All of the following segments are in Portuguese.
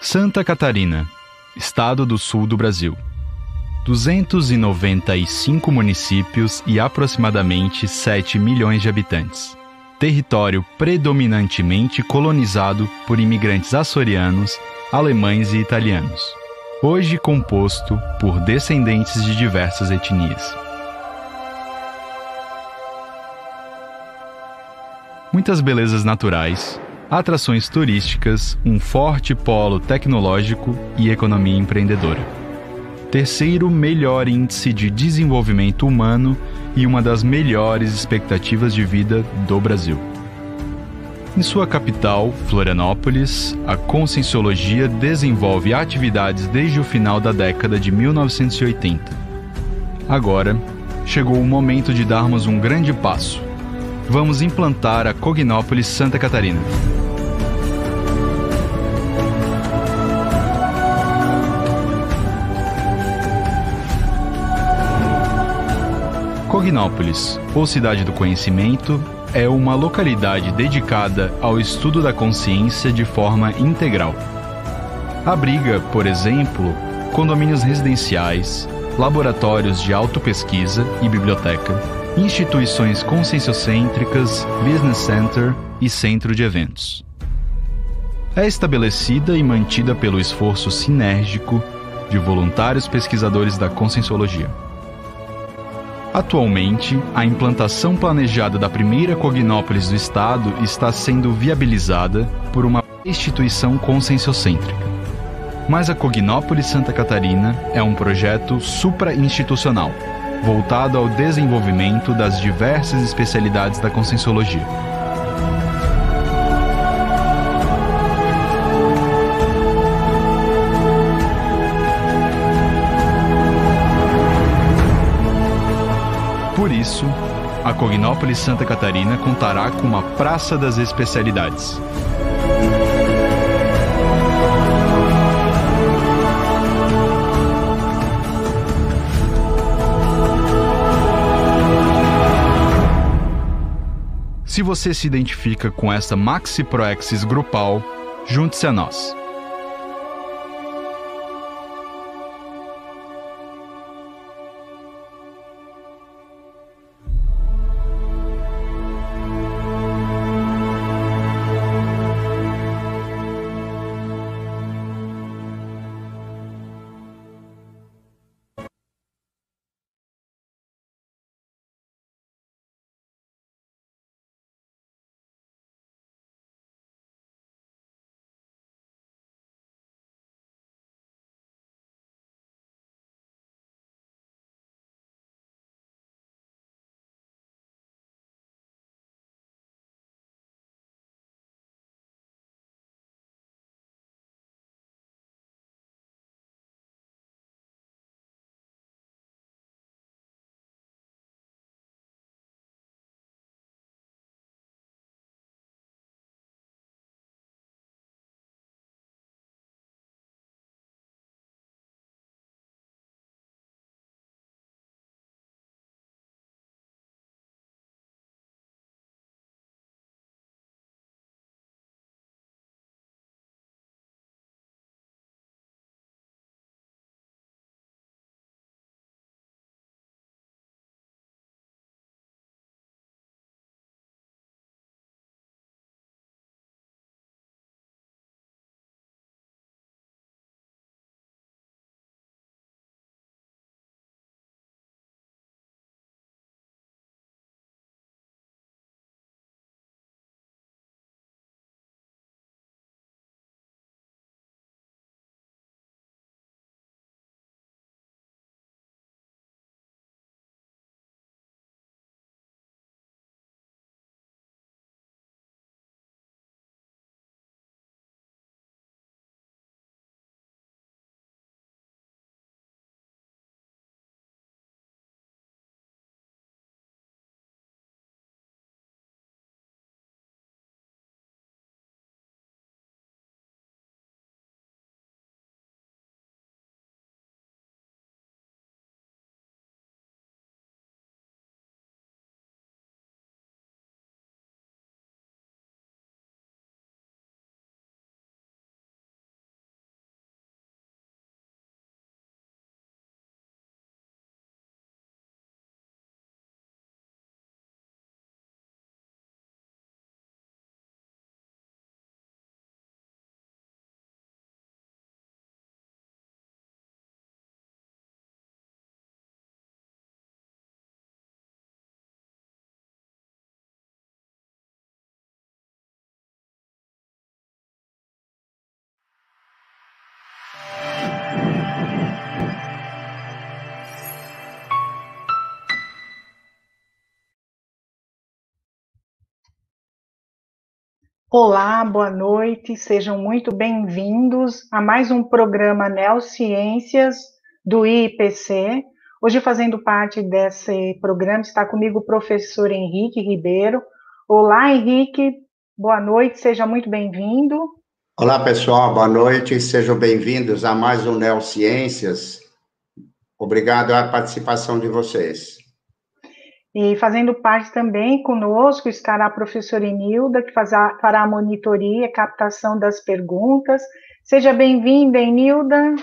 Santa Catarina, estado do sul do Brasil. 295 municípios e aproximadamente 7 milhões de habitantes. Território predominantemente colonizado por imigrantes açorianos, alemães e italianos. Hoje composto por descendentes de diversas etnias. Muitas belezas naturais, atrações turísticas, um forte polo tecnológico e economia empreendedora. Terceiro melhor índice de desenvolvimento humano e uma das melhores expectativas de vida do Brasil. Em sua capital, Florianópolis, a Conscienciologia desenvolve atividades desde o final da década de 1980. Agora, chegou o momento de darmos um grande passo. Vamos implantar a Cognópolis Santa Catarina. Cognópolis, ou Cidade do Conhecimento, é uma localidade dedicada ao estudo da consciência de forma integral. Abriga, por exemplo, condomínios residenciais, laboratórios de autopesquisa e biblioteca, instituições conscienciocêntricas, business center e centro de eventos. É estabelecida e mantida pelo esforço sinérgico de voluntários pesquisadores da conscienciologia. Atualmente, a implantação planejada da primeira Cognópolis do Estado está sendo viabilizada por uma instituição conscienciocêntrica. Mas a Cognópolis Santa Catarina é um projeto supra-institucional, voltado ao desenvolvimento das diversas especialidades da conscienciologia. A Cognópolis Santa Catarina contará com uma Praça das Especialidades. Se você se identifica com essa Maxi Proexis grupal, junte-se a nós. Olá, boa noite, sejam muito bem-vindos a mais um programa Neociências do IPC. Hoje, fazendo parte desse programa, está comigo o professor Henrique Ribeiro. Olá, Henrique, boa noite, seja muito bem-vindo. Olá, pessoal, boa noite, sejam bem-vindos a mais um Neociências. Obrigado à participação de vocês. E fazendo parte também conosco estará a professora Enilda, que fará a monitoria e captação das perguntas. Seja bem-vinda, Enilda.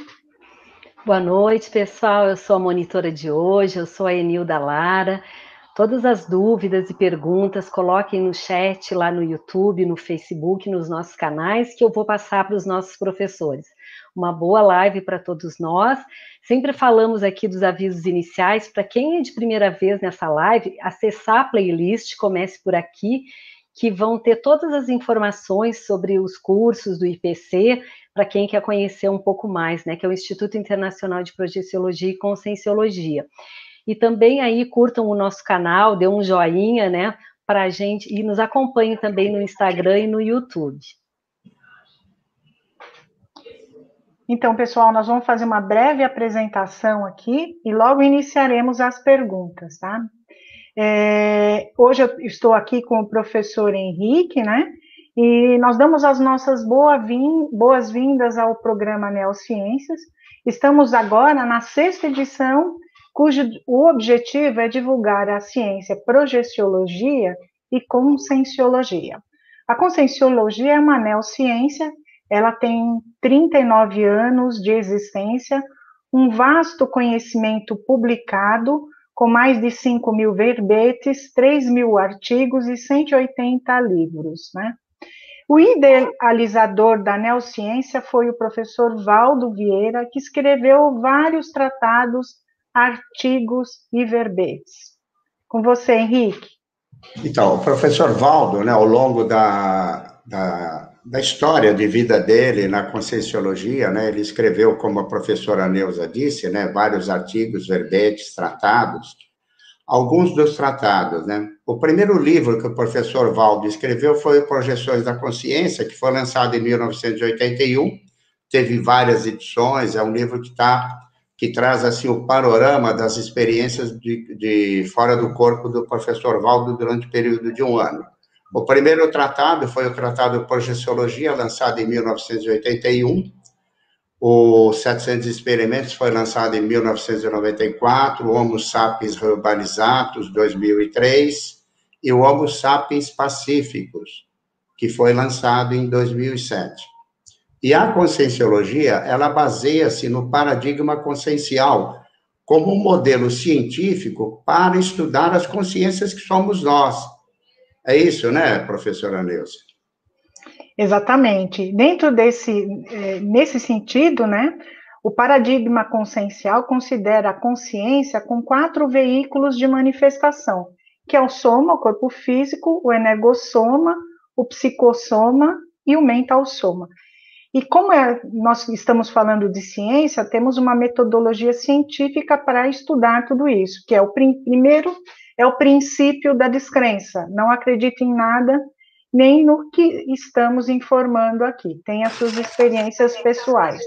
Boa noite, pessoal. Eu sou a monitora de hoje, eu sou a Enilda Lara. Todas as dúvidas e perguntas, coloquem no chat lá no YouTube, no Facebook, nos nossos canais, que eu vou passar para os nossos professores uma boa live para todos nós. Sempre falamos aqui dos avisos iniciais. Para quem é de primeira vez nessa live, acessar a playlist, comece por aqui, que vão ter todas as informações sobre os cursos do IPC, para quem quer conhecer um pouco mais, né? Que é o Instituto Internacional de Projeciologia e Conscienciologia. E também aí curtam o nosso canal, dê um joinha, né? Para a gente e nos acompanhem também no Instagram e no YouTube. Então, pessoal, nós vamos fazer uma breve apresentação aqui e logo iniciaremos as perguntas, tá? É, hoje eu estou aqui com o professor Henrique, né? E nós damos as nossas boas-vindas ao programa Neociências. Estamos agora na sexta edição, cujo o objetivo é divulgar a ciência projeciologia e conscienciologia. A conscienciologia é uma neociência ela tem 39 anos de existência, um vasto conhecimento publicado, com mais de 5 mil verbetes, 3 mil artigos e 180 livros. Né? O idealizador da neociência foi o professor Valdo Vieira, que escreveu vários tratados, artigos e verbetes. Com você, Henrique. Então, o professor Valdo, né, ao longo da, da da história de vida dele na Conscienciologia, né? Ele escreveu, como a professora Neuza disse, né, vários artigos, verbetes, tratados. Alguns dos tratados, né? O primeiro livro que o professor Valdo escreveu foi Projeções da Consciência, que foi lançado em 1981. Teve várias edições, é um livro que tá que traz assim o panorama das experiências de, de fora do corpo do professor Valdo durante o período de um ano. O primeiro tratado foi o Tratado Projeciologia, lançado em 1981. O 700 Experimentos foi lançado em 1994. O Homo Sapiens Urbanizatus, 2003. E o Homo Sapiens Pacíficos, que foi lançado em 2007. E a conscienciologia, ela baseia-se no paradigma consciencial, como um modelo científico para estudar as consciências que somos nós é isso, né, professora Neuza? Exatamente. Dentro desse, é, nesse sentido, né, o paradigma consciencial considera a consciência com quatro veículos de manifestação, que é o soma, o corpo físico, o energossoma, o psicossoma e o mental soma. E como é, nós estamos falando de ciência, temos uma metodologia científica para estudar tudo isso, que é o prim primeiro é o princípio da descrença. Não acredite em nada, nem no que estamos informando aqui. Tem as suas experiências pessoais.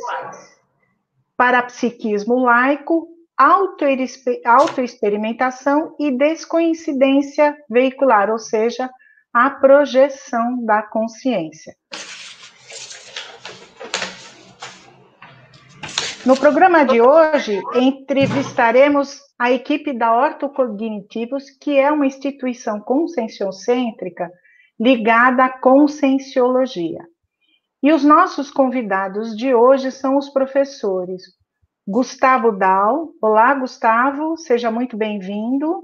Parapsiquismo laico, autoexperimentação e descoincidência veicular, ou seja, a projeção da consciência. No programa de hoje, entrevistaremos a equipe da Ortocognitivos, que é uma instituição conscienciocêntrica ligada à conscienciologia. E os nossos convidados de hoje são os professores Gustavo Dal. Olá, Gustavo, seja muito bem-vindo.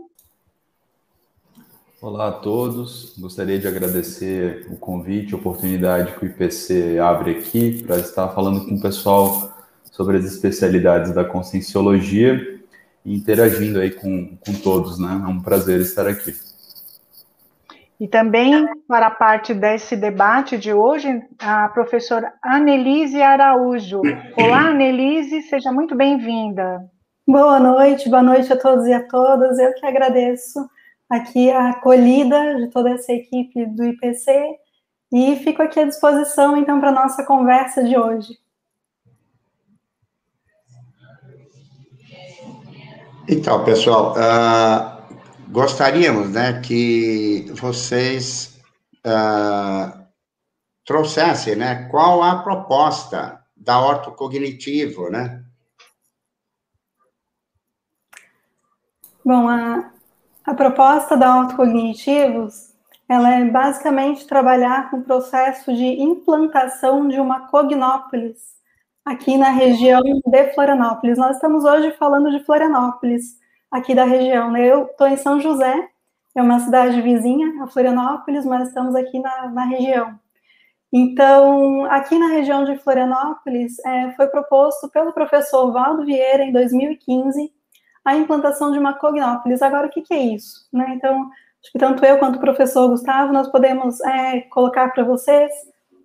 Olá a todos, gostaria de agradecer o convite, a oportunidade que o IPC abre aqui para estar falando com o pessoal sobre as especialidades da conscienciologia e interagindo aí com, com todos, né? É um prazer estar aqui. E também, para a parte desse debate de hoje, a professora Anelise Araújo. Olá, Anelise, seja muito bem-vinda. Boa noite, boa noite a todos e a todas. Eu que agradeço aqui a acolhida de toda essa equipe do IPC E fico aqui à disposição, então, para a nossa conversa de hoje. Então, pessoal, uh, gostaríamos né, que vocês uh, trouxessem né, qual a proposta da ortocognitivo, né? Bom, a, a proposta da ortocognitivos, ela é basicamente trabalhar com o processo de implantação de uma cognópolis aqui na região de Florianópolis. Nós estamos hoje falando de Florianópolis, aqui da região. Né? Eu estou em São José, é uma cidade vizinha a Florianópolis, mas estamos aqui na, na região. Então, aqui na região de Florianópolis, é, foi proposto pelo professor Valdo Vieira, em 2015, a implantação de uma cognópolis. Agora, o que, que é isso? Né? Então, acho que tanto eu quanto o professor Gustavo, nós podemos é, colocar para vocês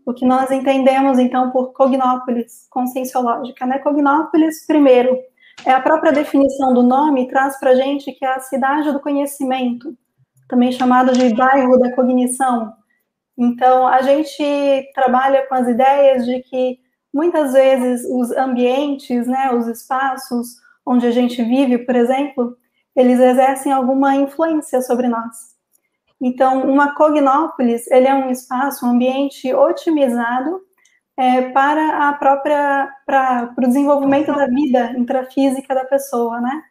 o que nós entendemos, então, por cognópolis conscienciológica. Né? Cognópolis, primeiro, é a própria definição do nome, traz para gente que é a cidade do conhecimento, também chamado de bairro da cognição. Então, a gente trabalha com as ideias de que muitas vezes os ambientes, né, os espaços onde a gente vive, por exemplo, eles exercem alguma influência sobre nós. Então, uma cognópolis, ele é um espaço, um ambiente otimizado é, para a própria, para, o desenvolvimento da vida intrafísica da pessoa, né?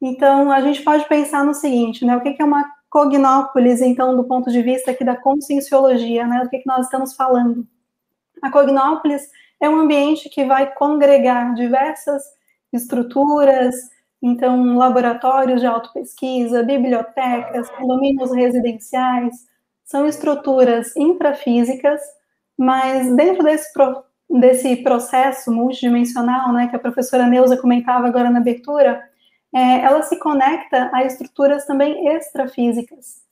Então, a gente pode pensar no seguinte, né? O que é uma cognópolis, então, do ponto de vista aqui da conscienciologia, né? Do que, que nós estamos falando? A cognópolis é um ambiente que vai congregar diversas estruturas, então, laboratórios de autopesquisa, bibliotecas, condomínios residenciais, são estruturas intrafísicas, mas dentro desse, pro, desse processo multidimensional, né, que a professora Neuza comentava agora na abertura, é, ela se conecta a estruturas também extrafísicas.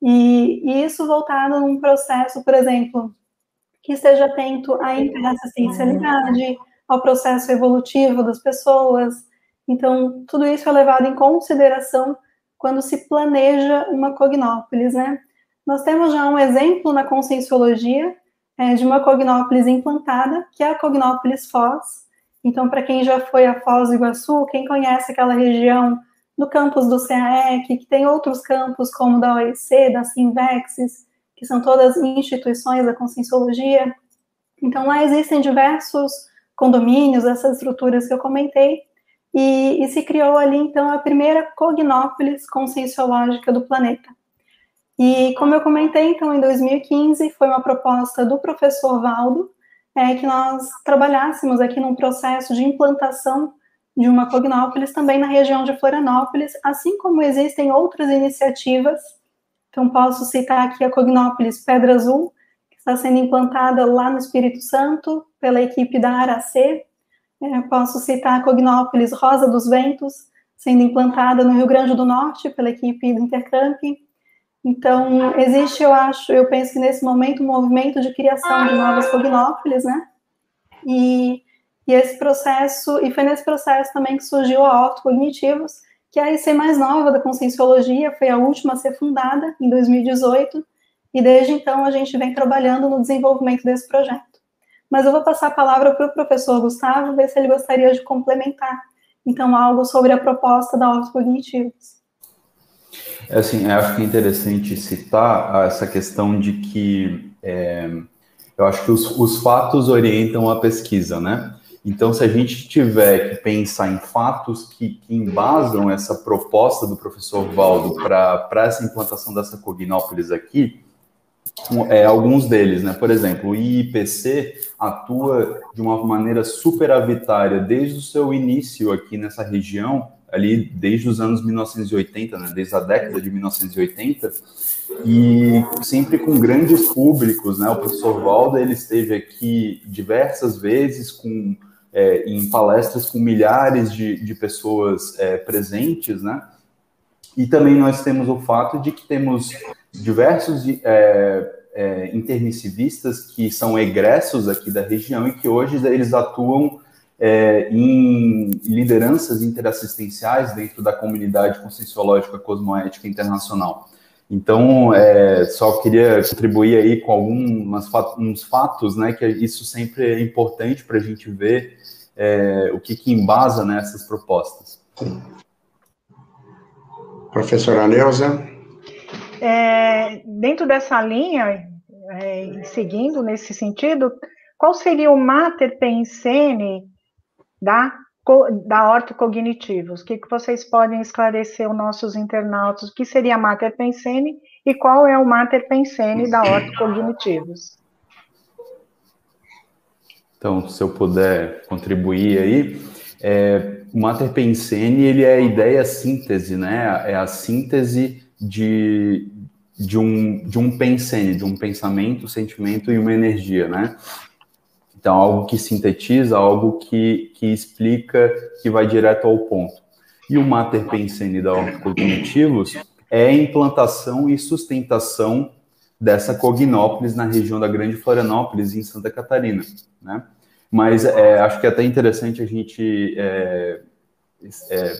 E, e isso voltado num processo, por exemplo, que esteja atento à interassistencialidade, ao processo evolutivo das pessoas. Então, tudo isso é levado em consideração quando se planeja uma cognópolis, né? Nós temos já um exemplo na conscienciologia é, de uma cognópolis implantada, que é a cognópolis Foz. Então, para quem já foi a Foz do Iguaçu, quem conhece aquela região do campus do CAEC, que tem outros campos como da OEC, da Simvexis, que são todas instituições da conscienciologia. Então, lá existem diversos condomínios, essas estruturas que eu comentei, e, e se criou ali, então, a primeira cognópolis conscienciológica do planeta. E, como eu comentei, então, em 2015, foi uma proposta do professor Valdo, é, que nós trabalhássemos aqui num processo de implantação de uma cognópolis também na região de Florianópolis, assim como existem outras iniciativas. Então, posso citar aqui a cognópolis Pedra Azul, está sendo implantada lá no Espírito Santo pela equipe da Aracê. É, posso citar a Cognópolis Rosa dos Ventos, sendo implantada no Rio Grande do Norte pela equipe do Intercamp. Então, existe, eu acho, eu penso que nesse momento, um movimento de criação de novas cognópolis, né? E, e esse processo, e foi nesse processo também que surgiu a Orto Cognitivos, que é a IC mais nova da Conscienciologia, foi a última a ser fundada em 2018, e desde então a gente vem trabalhando no desenvolvimento desse projeto. Mas eu vou passar a palavra para o professor Gustavo, ver se ele gostaria de complementar, então, algo sobre a proposta da Hortos Cognitivos. É assim, eu acho que é interessante citar essa questão de que é, eu acho que os, os fatos orientam a pesquisa, né? Então, se a gente tiver que pensar em fatos que, que embasam essa proposta do professor Valdo para essa implantação dessa Cognópolis aqui, é, alguns deles, né? Por exemplo, o IIPC atua de uma maneira superavitária desde o seu início aqui nessa região, ali desde os anos 1980, né? Desde a década de 1980, e sempre com grandes públicos, né? O professor Valda, ele esteve aqui diversas vezes com é, em palestras com milhares de, de pessoas é, presentes, né? E também nós temos o fato de que temos diversos é, é, intermissivistas que são egressos aqui da região e que hoje eles atuam é, em lideranças interassistenciais dentro da comunidade conscienciológica cosmoética internacional. Então, é, só queria contribuir aí com alguns fatos, né, que isso sempre é importante para a gente ver é, o que, que embasa nessas propostas. Professora Neuza? É, dentro dessa linha, é, seguindo nesse sentido, qual seria o mater pensene da, da ortocognitivos? O que, que vocês podem esclarecer os nossos internautas? O que seria mater pensene e qual é o mater pensene da ortocognitivos? Então, se eu puder contribuir aí, é, o mater pensene ele é a ideia síntese, né? É a síntese de, de um, de um pensene, de um pensamento, sentimento e uma energia, né? Então, algo que sintetiza, algo que, que explica, que vai direto ao ponto. E o Mater Pensene da Cognitivos é a implantação e sustentação dessa Cognópolis na região da Grande Florianópolis, em Santa Catarina, né? Mas é, acho que é até interessante a gente é, é,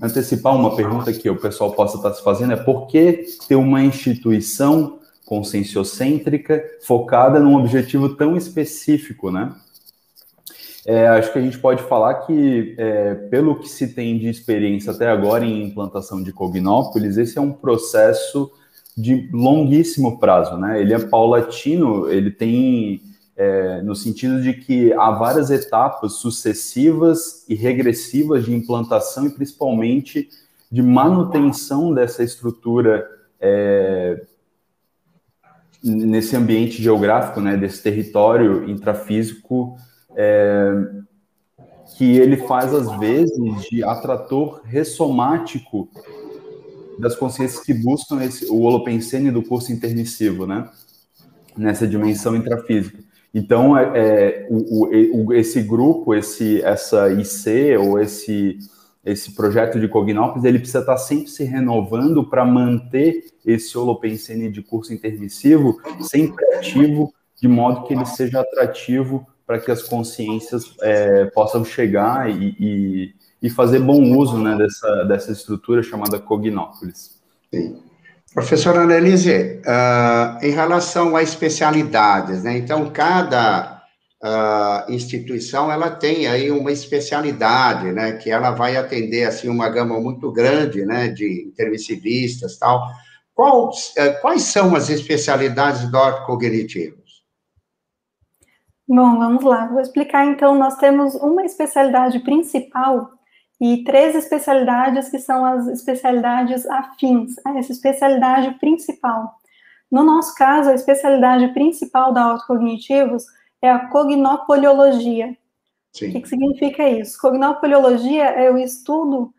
antecipar uma pergunta que o pessoal possa estar se fazendo, é por que ter uma instituição conscienciocêntrica focada num objetivo tão específico, né? É, acho que a gente pode falar que, é, pelo que se tem de experiência até agora em implantação de Cognópolis, esse é um processo de longuíssimo prazo, né? Ele é paulatino, ele tem é, no sentido de que há várias etapas sucessivas e regressivas de implantação e principalmente de manutenção dessa estrutura é, nesse ambiente geográfico, né, desse território intrafísico, é, que ele faz às vezes de atrator ressomático das consciências que buscam esse, o holopensene do curso intermissivo, né, nessa dimensão intrafísica. Então, é, é o, o, esse grupo, esse, essa IC ou esse, esse projeto de Cognópolis, ele precisa estar sempre se renovando para manter esse holopensene de curso intermissivo sempre ativo, de modo que ele seja atrativo para que as consciências é, possam chegar e, e, e, fazer bom uso né, dessa, dessa estrutura chamada Cognópolis. Sim. Professora Annelise, uh, em relação a especialidades, né? Então, cada uh, instituição, ela tem aí uma especialidade, né? Que ela vai atender, assim, uma gama muito grande, né? De intermissivistas tal. Qual, uh, quais são as especialidades do cognitivos? Bom, vamos lá. Vou explicar, então. Nós temos uma especialidade principal e três especialidades que são as especialidades afins, a essa especialidade principal. No nosso caso, a especialidade principal da autocognitivos é a cognopoliologia. Sim. O que, que significa isso? Cognopoliologia é o estudo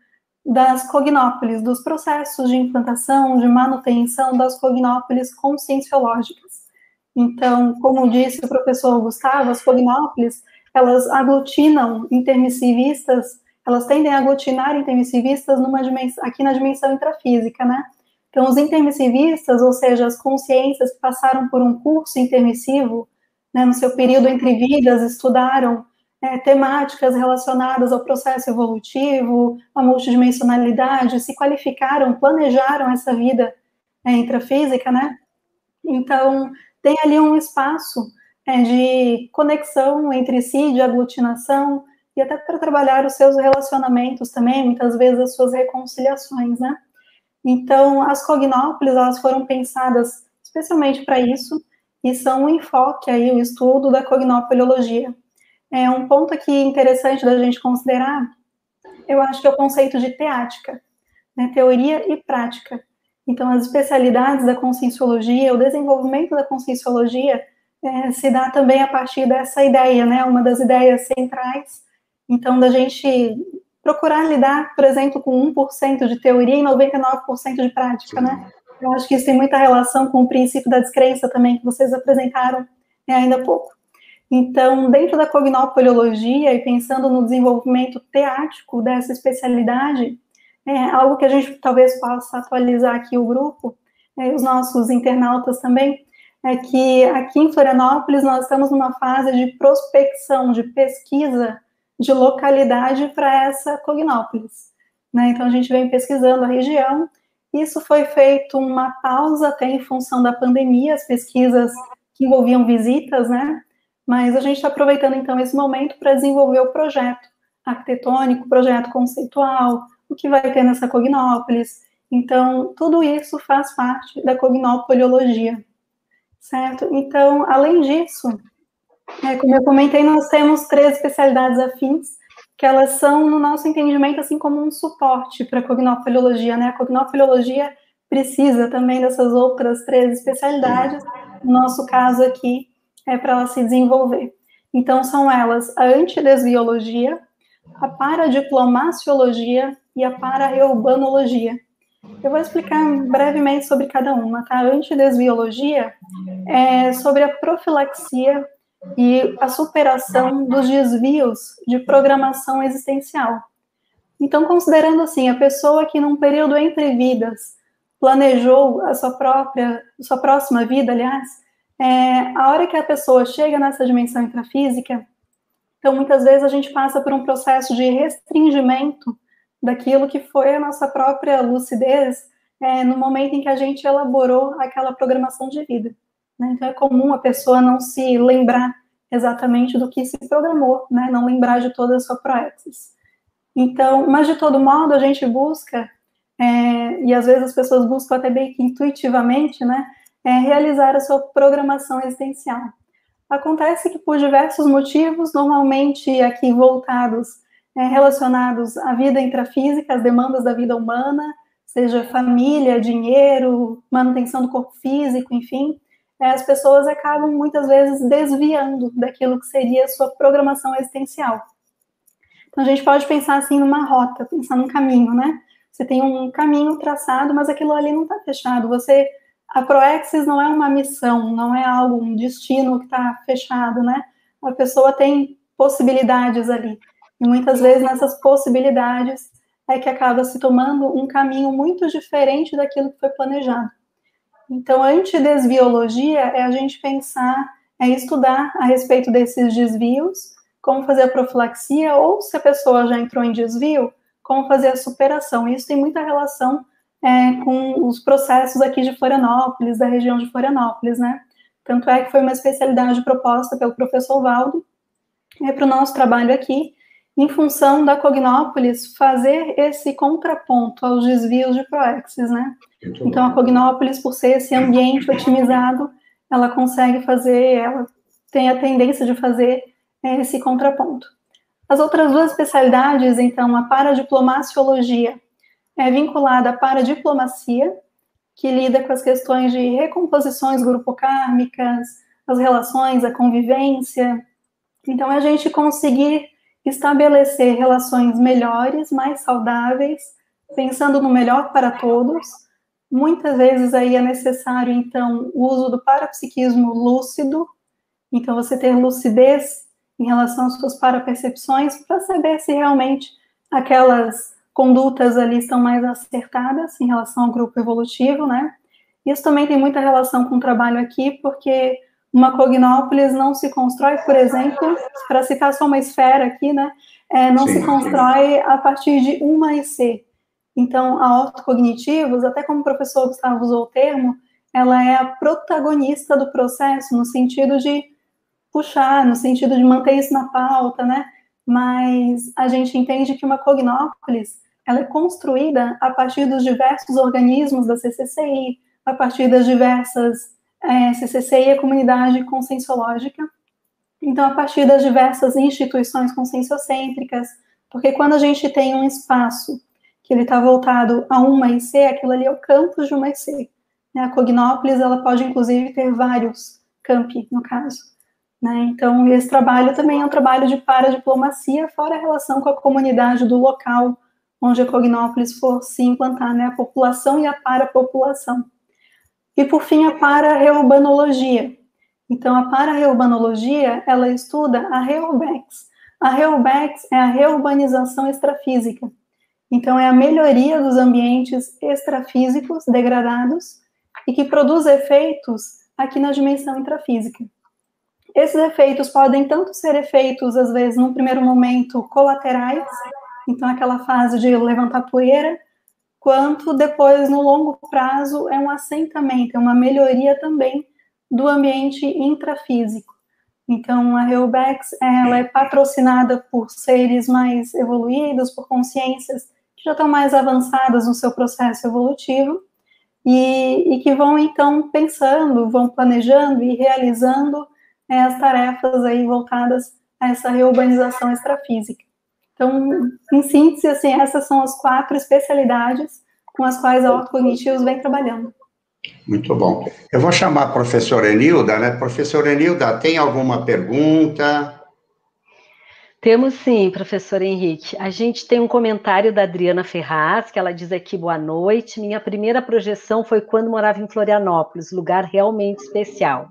das cognópolis, dos processos de implantação, de manutenção das cognópolis conscienciológicas. Então, como disse o professor Gustavo, as cognópolis, elas aglutinam intermissivistas elas tendem a aglutinar intermissivistas numa dimensão, aqui na dimensão intrafísica, né? Então, os intermissivistas, ou seja, as consciências que passaram por um curso intermissivo, né, no seu período entre vidas, estudaram é, temáticas relacionadas ao processo evolutivo, à multidimensionalidade, se qualificaram, planejaram essa vida é, intrafísica, né? Então, tem ali um espaço é, de conexão entre si, de aglutinação, e até para trabalhar os seus relacionamentos também, muitas vezes as suas reconciliações, né? Então, as cognópolis, elas foram pensadas especialmente para isso, e são um enfoque aí, o estudo da cognopoliologia. É um ponto aqui interessante da gente considerar, eu acho que é o conceito de teática, né, teoria e prática. Então, as especialidades da conscienciologia, o desenvolvimento da conscienciologia, é, se dá também a partir dessa ideia, né, uma das ideias centrais então, da gente procurar lidar, por exemplo, com 1% de teoria e 99% de prática, né? Eu acho que isso tem muita relação com o princípio da descrença também, que vocês apresentaram né, ainda há pouco. Então, dentro da cognopoliologia e pensando no desenvolvimento teático dessa especialidade, é algo que a gente talvez possa atualizar aqui o grupo, é, os nossos internautas também, é que aqui em Florianópolis nós estamos numa fase de prospecção, de pesquisa de localidade para essa Cognópolis. Né? Então, a gente vem pesquisando a região Isso foi feito uma pausa até em função da pandemia, as pesquisas que envolviam visitas, né? Mas a gente está aproveitando então esse momento para desenvolver o projeto arquitetônico, projeto conceitual, o que vai ter nessa Cognópolis. Então, tudo isso faz parte da cognopoliologia, certo? Então, além disso, é, como eu comentei, nós temos três especialidades afins, que elas são, no nosso entendimento, assim como um suporte para a cognopaleologia, né? A cognopaleologia precisa também dessas outras três especialidades, no nosso caso aqui, é para ela se desenvolver. Então, são elas a antidesviologia, a paradiplomaciologia e a paraurbanologia. Eu vou explicar brevemente sobre cada uma, tá? A antidesviologia é sobre a profilaxia e a superação dos desvios de programação existencial. Então, considerando assim, a pessoa que num período entre vidas planejou a sua própria, sua próxima vida, aliás, é, a hora que a pessoa chega nessa dimensão intrafísica, então muitas vezes a gente passa por um processo de restringimento daquilo que foi a nossa própria lucidez é, no momento em que a gente elaborou aquela programação de vida. Né? Então, é comum a pessoa não se lembrar exatamente do que se programou, né? não lembrar de toda a sua proexis. Então, mas de todo modo, a gente busca, é, e às vezes as pessoas buscam até bem que intuitivamente, né, é, realizar a sua programação existencial. Acontece que por diversos motivos, normalmente aqui voltados, é, relacionados à vida intrafísica, às demandas da vida humana, seja família, dinheiro, manutenção do corpo físico, enfim, é, as pessoas acabam muitas vezes desviando daquilo que seria a sua programação existencial. Então a gente pode pensar assim numa rota, pensar num caminho, né? Você tem um caminho traçado, mas aquilo ali não está fechado. Você, a Proexis não é uma missão, não é algo, um destino que está fechado, né? A pessoa tem possibilidades ali. E muitas vezes nessas possibilidades é que acaba se tomando um caminho muito diferente daquilo que foi planejado. Então, a antidesviologia é a gente pensar, é estudar a respeito desses desvios, como fazer a profilaxia, ou se a pessoa já entrou em desvio, como fazer a superação. Isso tem muita relação é, com os processos aqui de Florianópolis, da região de Florianópolis, né? Tanto é que foi uma especialidade proposta pelo professor Valdo é, para o nosso trabalho aqui, em função da Cognópolis fazer esse contraponto aos desvios de Proexis, né? Então, a Cognópolis, por ser esse ambiente otimizado, ela consegue fazer, ela tem a tendência de fazer é, esse contraponto. As outras duas especialidades, então, a paradiplomaciologia é vinculada à paradiplomacia, que lida com as questões de recomposições grupocármicas, as relações, a convivência. Então, é a gente conseguir estabelecer relações melhores, mais saudáveis, pensando no melhor para todos, Muitas vezes aí é necessário, então, o uso do parapsiquismo lúcido, então você ter lucidez em relação às suas parapercepções para saber se realmente aquelas condutas ali estão mais acertadas em relação ao grupo evolutivo, né? Isso também tem muita relação com o trabalho aqui, porque uma cognópolis não se constrói, por exemplo, para citar só uma esfera aqui, né? É, não sim, se constrói sim. a partir de uma IC. Então, a autocognitivos, até como o professor Gustavo usou o termo, ela é a protagonista do processo, no sentido de puxar, no sentido de manter isso na pauta, né? Mas a gente entende que uma cognópolis, ela é construída a partir dos diversos organismos da CCCI, a partir das diversas é, CCCI a comunidade conscienciológica, então a partir das diversas instituições conscienciocêntricas, porque quando a gente tem um espaço que ele está voltado a uma IC, aquilo ali é o campus de uma IC. Né? A Cognópolis, ela pode, inclusive, ter vários campi, no caso. Né? Então, esse trabalho também é um trabalho de paradiplomacia, fora a relação com a comunidade do local onde a Cognópolis for se implantar, né? a população e a parapopulação. E, por fim, a para-reurbanologia. Então, a para-reurbanologia, ela estuda a Reurbex. A Reurbex é a reurbanização extrafísica. Então, é a melhoria dos ambientes extrafísicos degradados e que produz efeitos aqui na dimensão intrafísica. Esses efeitos podem tanto ser efeitos, às vezes, num primeiro momento, colaterais, então aquela fase de levantar poeira, quanto depois, no longo prazo, é um assentamento, é uma melhoria também do ambiente intrafísico. Então, a Reubex, ela é patrocinada por seres mais evoluídos, por consciências que já estão mais avançadas no seu processo evolutivo, e, e que vão, então, pensando, vão planejando e realizando é, as tarefas aí voltadas a essa reurbanização extrafísica. Então, em síntese, assim, essas são as quatro especialidades com as quais a Ortocognitivos vem trabalhando. Muito bom. Eu vou chamar a professora Enilda, né? Professora Enilda, tem alguma pergunta? Temos sim, professor Henrique. A gente tem um comentário da Adriana Ferraz, que ela diz aqui boa noite. Minha primeira projeção foi quando morava em Florianópolis, lugar realmente especial.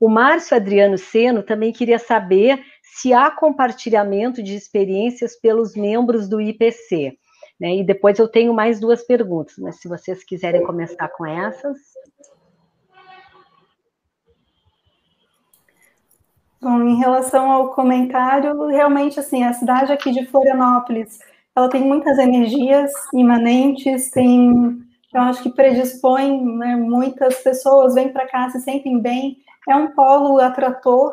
O Márcio Adriano Seno também queria saber se há compartilhamento de experiências pelos membros do IPC. Né? E depois eu tenho mais duas perguntas, mas se vocês quiserem começar com essas. Bom, em relação ao comentário, realmente, assim, a cidade aqui de Florianópolis, ela tem muitas energias imanentes, tem, eu acho que predispõe, né, muitas pessoas vêm para cá, se sentem bem, é um polo atrator,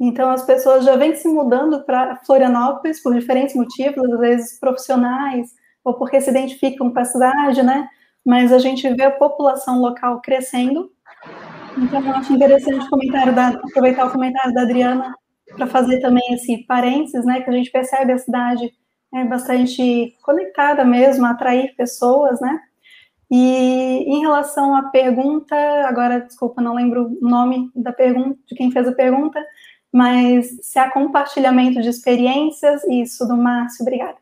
então as pessoas já vêm se mudando para Florianópolis por diferentes motivos, às vezes profissionais, ou porque se identificam com a cidade, né? Mas a gente vê a população local crescendo. Então, eu acho interessante comentário da, aproveitar o comentário da Adriana para fazer também esse parênteses, né? Que a gente percebe a cidade é bastante conectada mesmo, atrair pessoas, né? E em relação à pergunta, agora, desculpa, não lembro o nome da pergunta, de quem fez a pergunta, mas se há compartilhamento de experiências, isso, do Márcio, obrigada.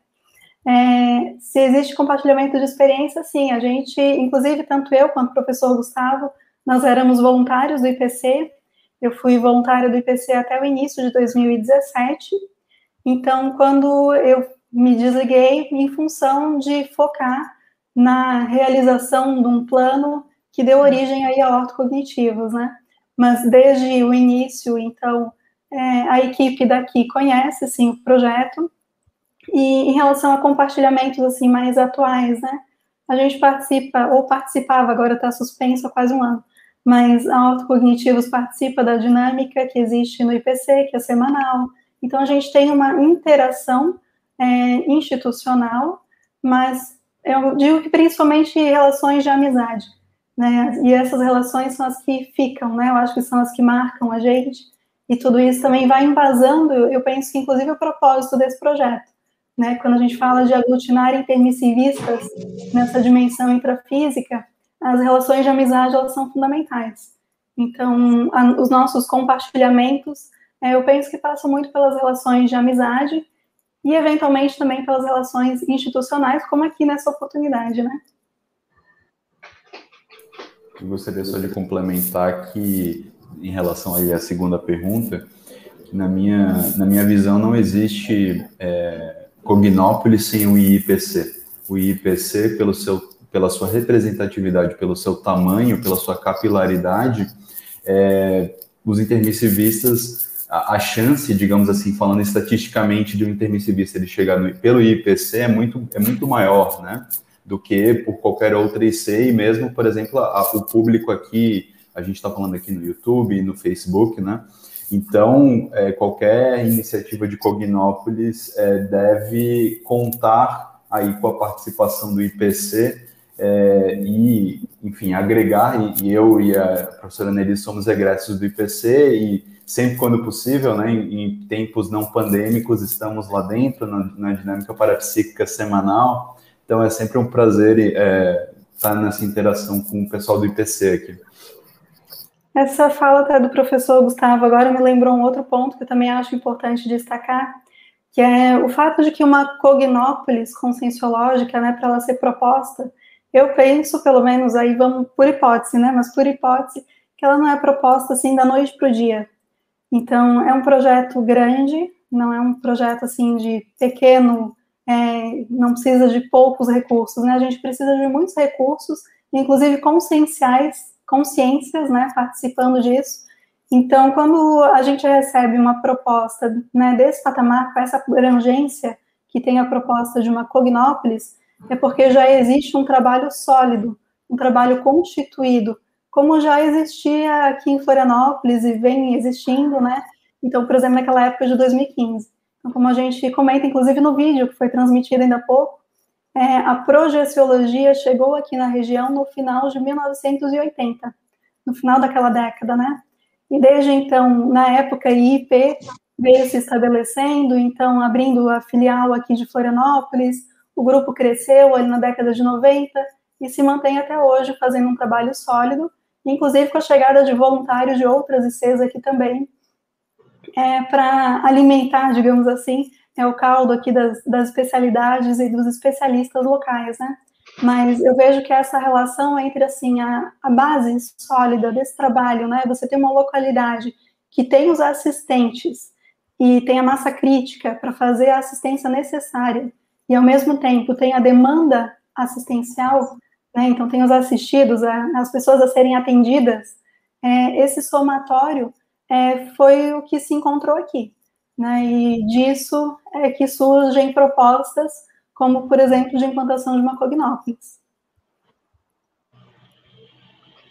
É, se existe compartilhamento de experiência, sim. A gente, inclusive, tanto eu quanto o professor Gustavo, nós éramos voluntários do IPC. Eu fui voluntária do IPC até o início de 2017. Então, quando eu me desliguei em função de focar na realização de um plano que deu origem aí a ortocognitivos, né? Mas desde o início, então, é, a equipe daqui conhece, sim, o projeto, e em relação a compartilhamentos assim mais atuais, né? A gente participa ou participava, agora está suspenso há quase um ano, mas a Autocognitivos participa da dinâmica que existe no IPC, que é semanal. Então a gente tem uma interação é, institucional, mas eu digo que principalmente relações de amizade, né? E essas relações são as que ficam, né? Eu acho que são as que marcam a gente. E tudo isso também vai embasando, eu penso que inclusive o propósito desse projeto né, quando a gente fala de aglutinar intermissivistas nessa dimensão intrafísica, as relações de amizade elas são fundamentais. Então, a, os nossos compartilhamentos, é, eu penso que passam muito pelas relações de amizade e, eventualmente, também pelas relações institucionais, como aqui nessa oportunidade, né? Eu gostaria só de complementar que, em relação à segunda pergunta, na minha, na minha visão não existe é, Cognópolis sem o IIPC. O IIPC, pelo seu, pela sua representatividade, pelo seu tamanho, pela sua capilaridade, é, os intermissivistas, a, a, chance, digamos assim, falando estatisticamente de um intermissivista ele chegar no, pelo IIPC é muito, é muito maior, né? Do que por qualquer outra IC, e mesmo, por exemplo, a, o público aqui, a gente está falando aqui no YouTube no Facebook, né? Então, é, qualquer iniciativa de Cognópolis é, deve contar aí com a participação do IPC é, e, enfim, agregar, e, e, eu e a professora Nelly somos egressos do IPC e sempre quando possível, né, em, em tempos não pandêmicos, estamos lá dentro na, na, dinâmica parapsíquica semanal, então é sempre um prazer é, estar nessa interação com o pessoal do IPC aqui. Essa fala até do professor Gustavo agora me lembrou um outro ponto que eu também acho importante destacar, que é o fato de que uma cognópolis conscienciológica, né, para ela ser proposta, eu penso, pelo menos aí vamos por hipótese, né, mas por hipótese, que ela não é proposta assim da noite para o dia. Então, é um projeto grande, não é um projeto assim de pequeno, é, não precisa de poucos recursos, né, a gente precisa de muitos recursos, inclusive conscienciais, consciências, né, participando disso. Então, quando a gente recebe uma proposta né, desse patamar, com essa abrangência que tem a proposta de uma Cognópolis, é porque já existe um trabalho sólido, um trabalho constituído, como já existia aqui em Florianópolis e vem existindo, né? Então, por exemplo, naquela época de 2015. Então, como a gente comenta, inclusive no vídeo que foi transmitido ainda há pouco, é, a projeciologia chegou aqui na região no final de 1980, no final daquela década, né? E desde então, na época, a IIP veio se estabelecendo, então abrindo a filial aqui de Florianópolis, o grupo cresceu ali na década de 90 e se mantém até hoje fazendo um trabalho sólido, inclusive com a chegada de voluntários de outras ICs aqui também, é, para alimentar, digamos assim, é o caldo aqui das, das especialidades e dos especialistas locais, né? Mas eu vejo que essa relação entre, assim, a, a base sólida desse trabalho, né? Você tem uma localidade que tem os assistentes e tem a massa crítica para fazer a assistência necessária e, ao mesmo tempo, tem a demanda assistencial, né? Então, tem os assistidos, as pessoas a serem atendidas. É, esse somatório é, foi o que se encontrou aqui. Né? E disso é que surgem propostas, como, por exemplo, de implantação de uma cognópolis.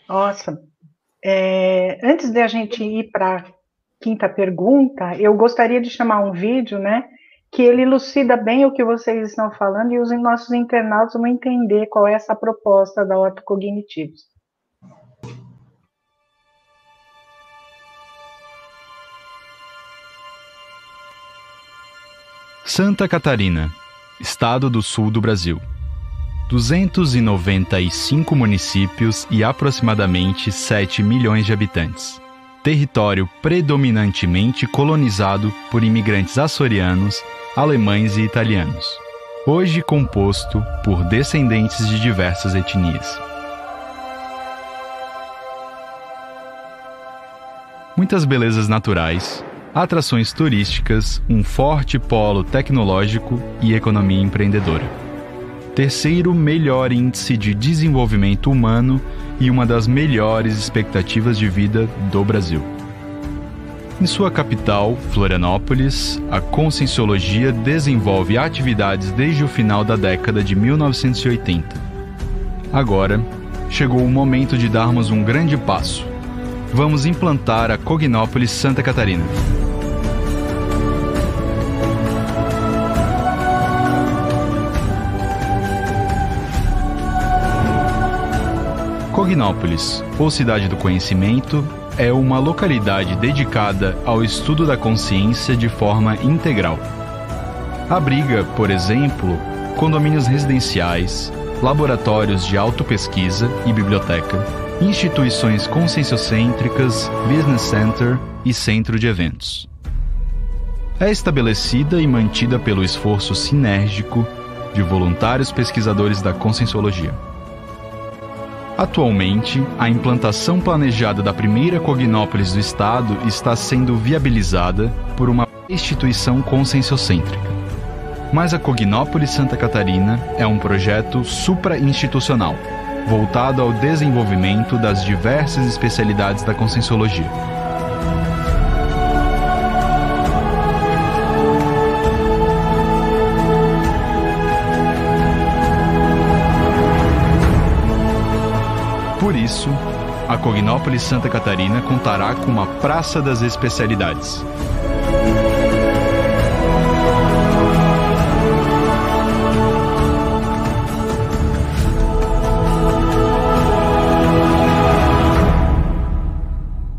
Nossa, é, antes de a gente ir para a quinta pergunta, eu gostaria de chamar um vídeo, né, que ele elucida bem o que vocês estão falando e os nossos internautas vão entender qual é essa proposta da ortocognitivos. Santa Catarina, estado do sul do Brasil. 295 municípios e aproximadamente 7 milhões de habitantes. Território predominantemente colonizado por imigrantes açorianos, alemães e italianos. Hoje composto por descendentes de diversas etnias. Muitas belezas naturais, atrações turísticas, um forte polo tecnológico e economia empreendedora. Terceiro melhor índice de desenvolvimento humano e uma das melhores expectativas de vida do Brasil. Em sua capital, Florianópolis, a Conscienciologia desenvolve atividades desde o final da década de 1980. Agora, chegou o momento de darmos um grande passo. Vamos implantar a Cognópolis Santa Catarina. Cognópolis, ou Cidade do Conhecimento, é uma localidade dedicada ao estudo da consciência de forma integral. Abriga, por exemplo, condomínios residenciais, laboratórios de autopesquisa e biblioteca, instituições conscienciocêntricas, business center e centro de eventos. É estabelecida e mantida pelo esforço sinérgico de voluntários pesquisadores da conscienciologia. Atualmente, a implantação planejada da primeira Cognópolis do Estado está sendo viabilizada por uma instituição conscienciocêntrica. Mas a Cognópolis Santa Catarina é um projeto supra-institucional, voltado ao desenvolvimento das diversas especialidades da conscienciologia. Isso, a Cognópolis Santa Catarina contará com uma Praça das Especialidades.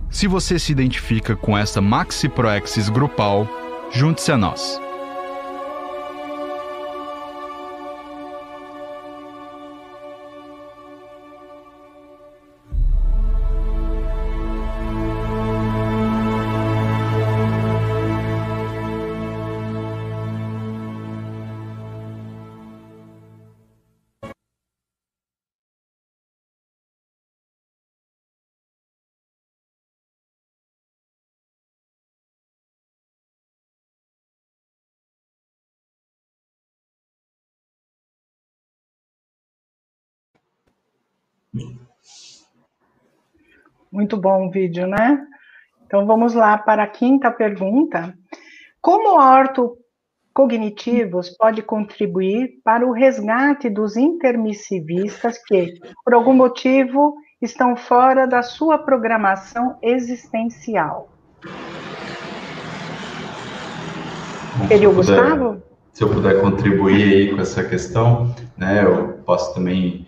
Se você se identifica com essa Maxi Proexis grupal, junte-se a nós. Muito bom o vídeo, né? Então vamos lá para a quinta pergunta. Como a cognitivos pode contribuir para o resgate dos intermissivistas que, por algum motivo, estão fora da sua programação existencial. Seria o Gustavo? Se eu puder contribuir aí com essa questão, né, eu posso também,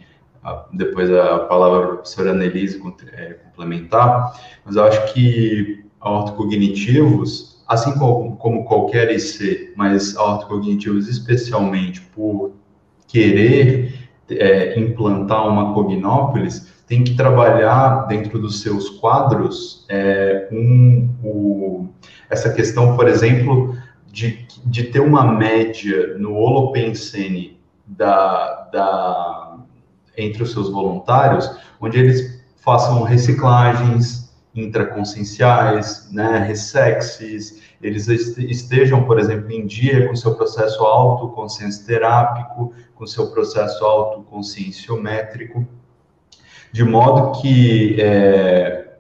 depois a palavra para a professora Annelise é, complementar, mas eu acho que ortocognitivos, assim como, como qualquer IC, mas ortocognitivos especialmente por querer é, implantar uma cognópolis, tem que trabalhar dentro dos seus quadros é, um, o, essa questão, por exemplo, de, de ter uma média no Holopensene da, da, entre os seus voluntários, onde eles façam reciclagens intraconscienciais, né, ressexes, eles estejam, por exemplo, em dia com seu processo autoconsciência terápico, com seu processo autoconscienciométrico, de modo que é,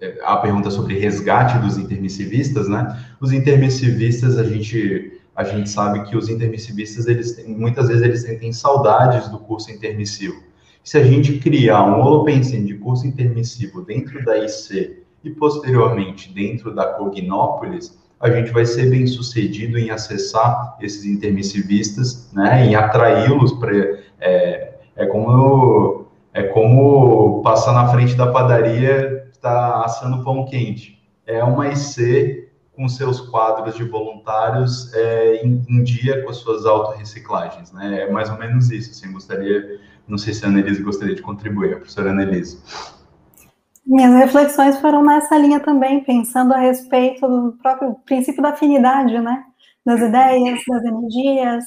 é, a pergunta sobre resgate dos intermissivistas, né? Os intermissivistas, a gente a gente sabe que os intermissivistas, eles muitas vezes eles sentem saudades do curso intermissivo. Se a gente criar um holopensene de curso intermissivo dentro da IC e posteriormente dentro da Cognópolis, a gente vai ser bem sucedido em acessar esses intermissivistas, né, em atraí-los para é, é como é como passar na frente da padaria está assando pão quente. É uma IC com seus quadros de voluntários é, em, em, dia com as suas autorreciclagens, né? É mais ou menos isso. Assim, gostaria, não sei se a Annelise gostaria de contribuir, a professora Annelise. Minhas reflexões foram nessa linha também, pensando a respeito do próprio princípio da afinidade, né? Das ideias, das energias.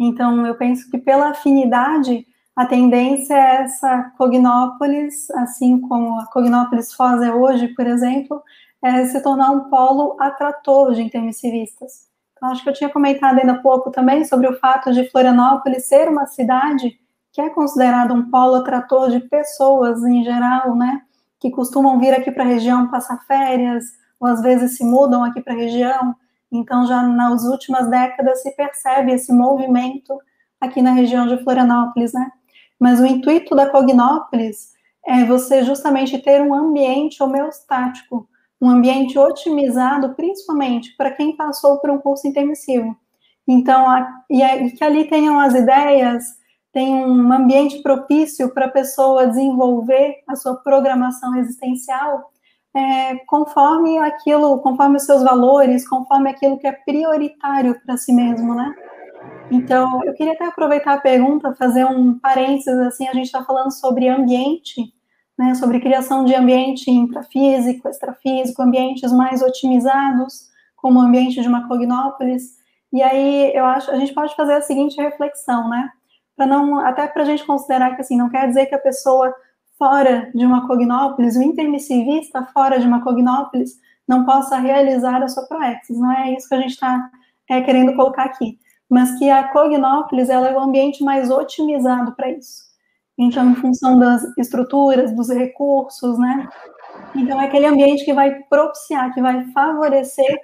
Então, eu penso que pela afinidade a tendência é essa Cognópolis, assim como a Cognópolis Foz é hoje, por exemplo, é se tornar um polo atrator de intermissivistas. Então, acho que eu tinha comentado ainda há pouco também sobre o fato de Florianópolis ser uma cidade que é considerada um polo atrator de pessoas em geral, né, que costumam vir aqui para a região passar férias, ou às vezes se mudam aqui para a região. Então, já nas últimas décadas se percebe esse movimento aqui na região de Florianópolis, né? Mas o intuito da Cognópolis é você justamente ter um ambiente homeostático, um ambiente otimizado, principalmente para quem passou por um curso intermissivo. Então, a, e, a, e, que ali tenham as ideias, tem um ambiente propício para a pessoa desenvolver a sua programação existencial é, conforme aquilo, conforme os seus valores, conforme aquilo que é prioritário para si mesmo, né? Então, eu queria até aproveitar a pergunta, fazer um parênteses, assim, a gente está falando sobre ambiente, né, sobre criação de ambiente intrafísico, extrafísico, ambientes mais otimizados, como o ambiente de uma cognópolis, e aí eu acho, a gente pode fazer a seguinte reflexão, né, para não, até para a gente considerar que, assim, não quer dizer que a pessoa fora de uma cognópolis, o intermissivista fora de uma cognópolis, não possa realizar a sua proexis, não é isso que a gente está é, querendo colocar aqui. Mas que a Cognópolis ela é o ambiente mais otimizado para isso. Então, em função das estruturas, dos recursos, né? Então, é aquele ambiente que vai propiciar, que vai favorecer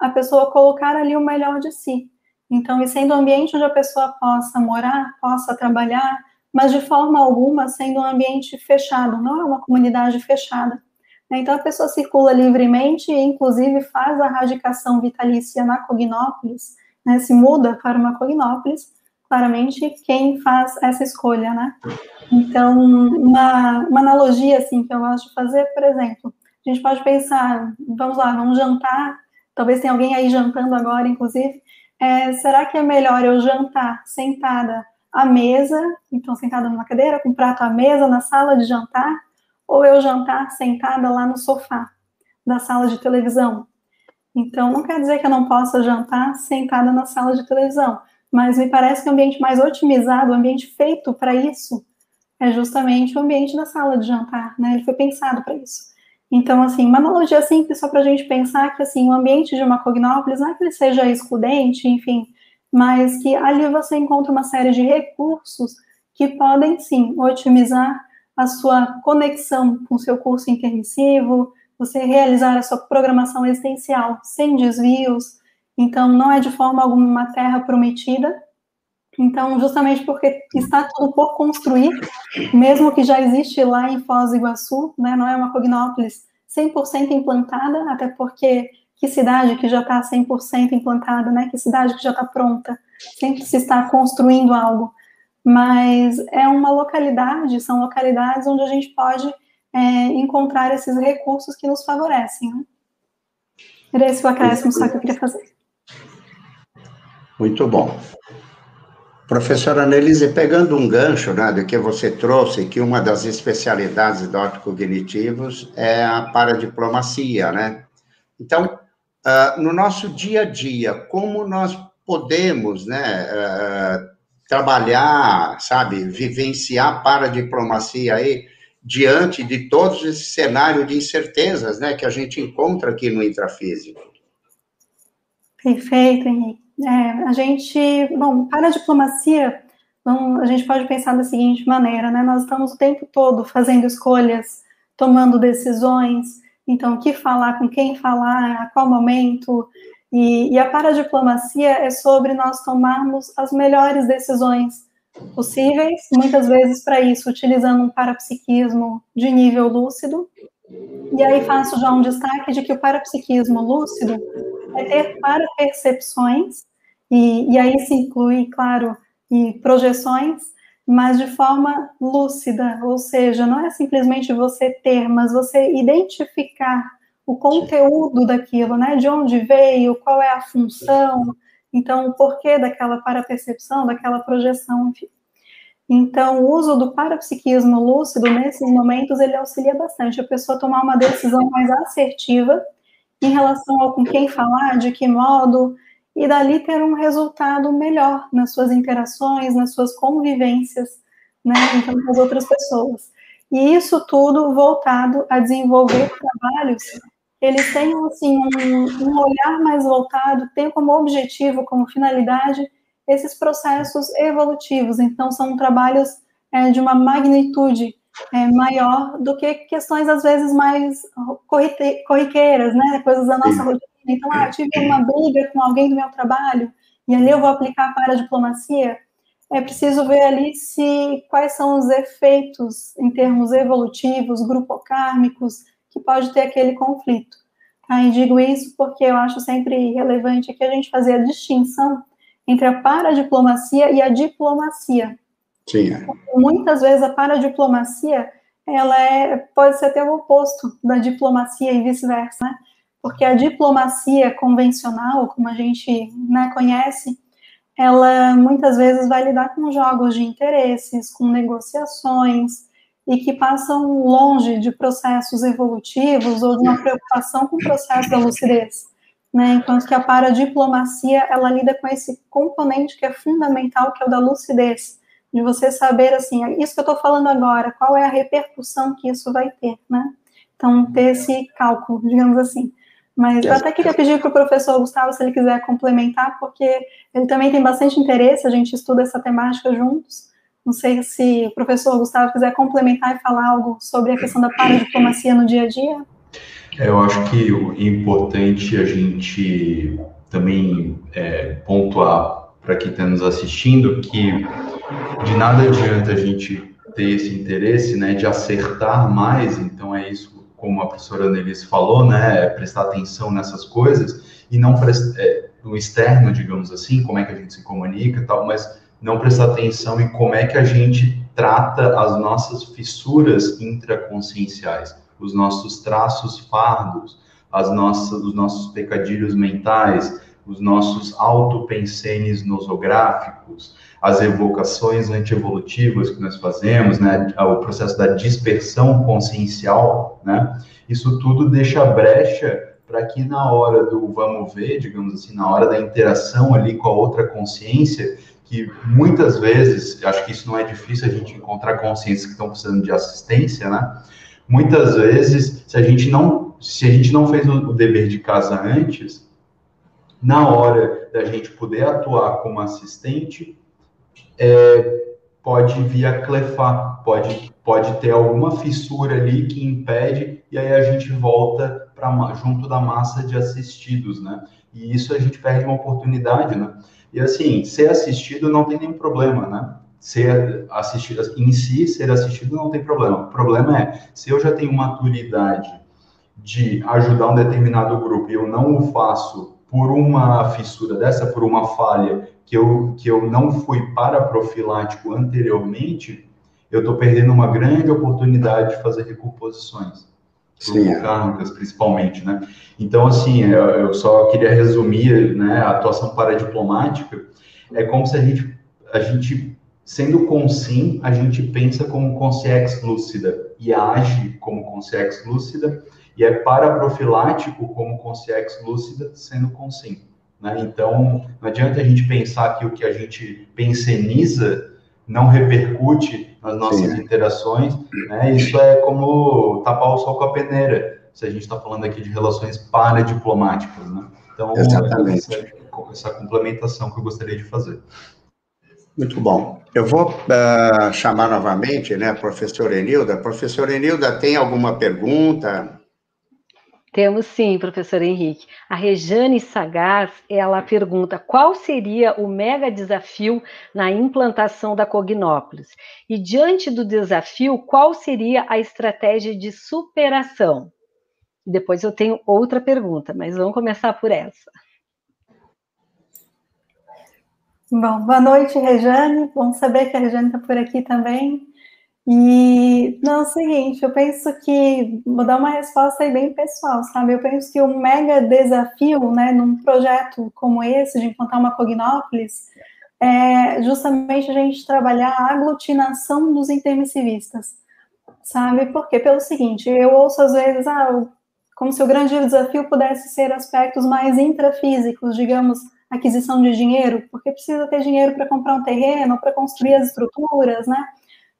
a pessoa colocar ali o melhor de si. Então, e sendo um ambiente onde a pessoa possa morar, possa trabalhar, mas de forma alguma sendo um ambiente fechado, não é uma comunidade fechada. Então, a pessoa circula livremente e, inclusive, faz a radicação vitalícia na Cognópolis, né, se muda para uma Cognópolis, claramente quem faz essa escolha, né? Então, uma, uma analogia, assim, que eu gosto de fazer, por exemplo, a gente pode pensar, vamos lá, vamos jantar, talvez tenha alguém aí jantando agora, inclusive, é, será que é melhor eu jantar sentada à mesa, então sentada numa cadeira, com prato à mesa, na sala de jantar, ou eu jantar sentada lá no sofá da sala de televisão? Então, não quer dizer que eu não possa jantar sentada na sala de televisão, mas me parece que o ambiente mais otimizado, o ambiente feito para isso, é justamente o ambiente da sala de jantar, né? Ele foi pensado para isso. Então, assim, uma analogia simples só para a gente pensar que, assim, o ambiente de uma cognópolis não é que ele seja excludente, enfim, mas que ali você encontra uma série de recursos que podem, sim, otimizar a sua conexão com o seu curso intermissivo, você realizar a sua programação existencial sem desvios Então, não é de forma alguma uma terra prometida. Então, justamente porque está tudo por construir, mesmo que já existe lá em Foz do Iguaçu, né, não é uma Cognópolis 100% implantada, até porque que cidade que já está 100% implantada, né, que cidade que já está pronta, sempre se está construindo algo. Mas é uma localidade, são localidades onde a gente pode é, encontrar esses recursos que nos favorecem. Né? Era esse o acréscimo só que eu queria fazer. Muito bom. Professora Annelise, pegando um gancho né, do que você trouxe, que uma das especialidades do autocognitivos é a paradiplomacia, né? Então, uh, no nosso dia a dia, como nós podemos né, uh, trabalhar, sabe, vivenciar paradiplomacia aí, diante de todos esse cenário de incertezas, né, que a gente encontra aqui no intrafísico? Perfeito, Henrique. É, a gente, bom, para a diplomacia, a gente pode pensar da seguinte maneira, né? Nós estamos o tempo todo fazendo escolhas, tomando decisões, então, o que falar, com quem falar, a qual momento, e, e a paradiplomacia é sobre nós tomarmos as melhores decisões possíveis, muitas vezes para isso, utilizando um parapsiquismo de nível lúcido. E aí faço já um destaque de que o parapsiquismo lúcido é ter para percepções e, e aí se inclui, claro, e projeções, mas de forma lúcida, ou seja, não é simplesmente você ter, mas você identificar o conteúdo daquilo, né? De onde veio, qual é a função, então o porquê daquela parapercepção, daquela projeção, enfim. Então, o uso do parapsiquismo lúcido nesses momentos ele auxilia bastante a pessoa a tomar uma decisão mais assertiva em relação ao com quem falar, de que modo, e dali ter um resultado melhor nas suas interações, nas suas convivências, né, então, com as outras pessoas. E isso tudo voltado a desenvolver trabalhos eles tenham assim um, um olhar mais voltado, tem como objetivo, como finalidade esses processos evolutivos. Então, são trabalhos é, de uma magnitude é, maior do que questões, às vezes, mais corriqueiras, né? Coisas da nossa rotina. Então, ah, tive uma briga com alguém do meu trabalho e ali eu vou aplicar para a diplomacia. É preciso ver ali se quais são os efeitos em termos evolutivos, grupocármicos, que pode ter aquele conflito. Aí digo isso porque eu acho sempre relevante que a gente fazer a distinção entre a paradiplomacia e a diplomacia. Sim. É. Muitas vezes a paradiplomacia ela é, pode ser até o oposto da diplomacia e vice-versa, né? Porque a diplomacia convencional, como a gente né, conhece, ela muitas vezes vai lidar com jogos de interesses, com negociações, e que passam longe de processos evolutivos ou de uma preocupação com o processo da lucidez. Né, enquanto que a paradiplomacia, ela lida com esse componente que é fundamental, que é o da lucidez, de você saber, assim, isso que eu estou falando agora, qual é a repercussão que isso vai ter, né? Então, ter esse cálculo, digamos assim. Mas eu até queria pedir para o professor Gustavo, se ele quiser complementar, porque ele também tem bastante interesse, a gente estuda essa temática juntos, não sei se o professor Gustavo quiser complementar e falar algo sobre a questão da paradiplomacia no dia a dia. É, eu acho que o importante a gente também é, pontuar para quem está nos assistindo que de nada adianta a gente ter esse interesse né, de acertar mais, então é isso, como a professora Annelise falou, né, é prestar atenção nessas coisas e não é, no externo, digamos assim, como é que a gente se comunica e tal, mas não prestar atenção em como é que a gente trata as nossas fissuras intraconscienciais, os nossos traços fardos, as nossas, os nossos pecadilhos mentais, os nossos autopensenes nosográficos, as evocações antievolutivas que nós fazemos, né, o processo da dispersão consciencial, né, isso tudo deixa brecha para que na hora do vamos ver, digamos assim, na hora da interação ali com a outra consciência, que muitas vezes, acho que isso não é difícil a gente encontrar consciências que estão precisando de assistência, né? Muitas vezes, se a gente não, se a gente não fez o dever de casa antes, na hora da gente poder atuar como assistente, é, pode vir a clefar, pode, pode ter alguma fissura ali que impede, e aí a gente volta para junto da massa de assistidos, né? E isso a gente perde uma oportunidade, né? E assim, ser assistido não tem nenhum problema, né? Ser assistido em si, ser assistido não tem problema. O problema é se eu já tenho maturidade de ajudar um determinado grupo e eu não o faço por uma fissura dessa, por uma falha que eu, que eu não fui para profilático anteriormente, eu estou perdendo uma grande oportunidade de fazer recomposições. Kármicas, principalmente, né? Então, assim, eu só queria resumir, né, a atuação paradiplomática é como se a gente, a gente sendo consim, a gente pensa como consciex lúcida e age como consciex lúcida e é paraprofilático como consciex lúcida sendo consim. Né? Então, não adianta a gente pensar que o que a gente penseniza não repercute nas nossas Sim. interações, né? Isso é como tapar o sol com a peneira, se a gente está falando aqui de relações paradiplomáticas, né? Então, Exatamente. Essa, essa complementação que eu gostaria de fazer. Muito bom. Eu vou uh, chamar novamente, né, a professora Enilda. Professora Enilda, tem alguma pergunta? Temos sim, professor Henrique. A Rejane Sagaz, ela pergunta qual seria o mega desafio na implantação da Cognópolis? E diante do desafio, qual seria a estratégia de superação? Depois eu tenho outra pergunta, mas vamos começar por essa. Bom, boa noite, Rejane. Bom saber que a Rejane está por aqui também. E, não, é o seguinte, eu penso que, vou dar uma resposta aí bem pessoal, sabe? Eu penso que um mega desafio, né, num projeto como esse, de implantar uma Cognópolis, é justamente a gente trabalhar a aglutinação dos intermissivistas, sabe? Porque, pelo seguinte, eu ouço às vezes, ah, como se o grande desafio pudesse ser aspectos mais intrafísicos, digamos, aquisição de dinheiro, porque precisa ter dinheiro para comprar um terreno, para construir as estruturas, né?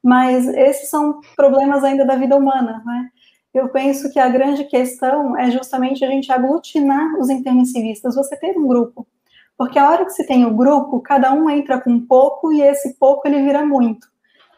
Mas esses são problemas ainda da vida humana, né? Eu penso que a grande questão é justamente a gente aglutinar os intermissivistas, você ter um grupo. Porque a hora que se tem o grupo, cada um entra com pouco e esse pouco ele vira muito.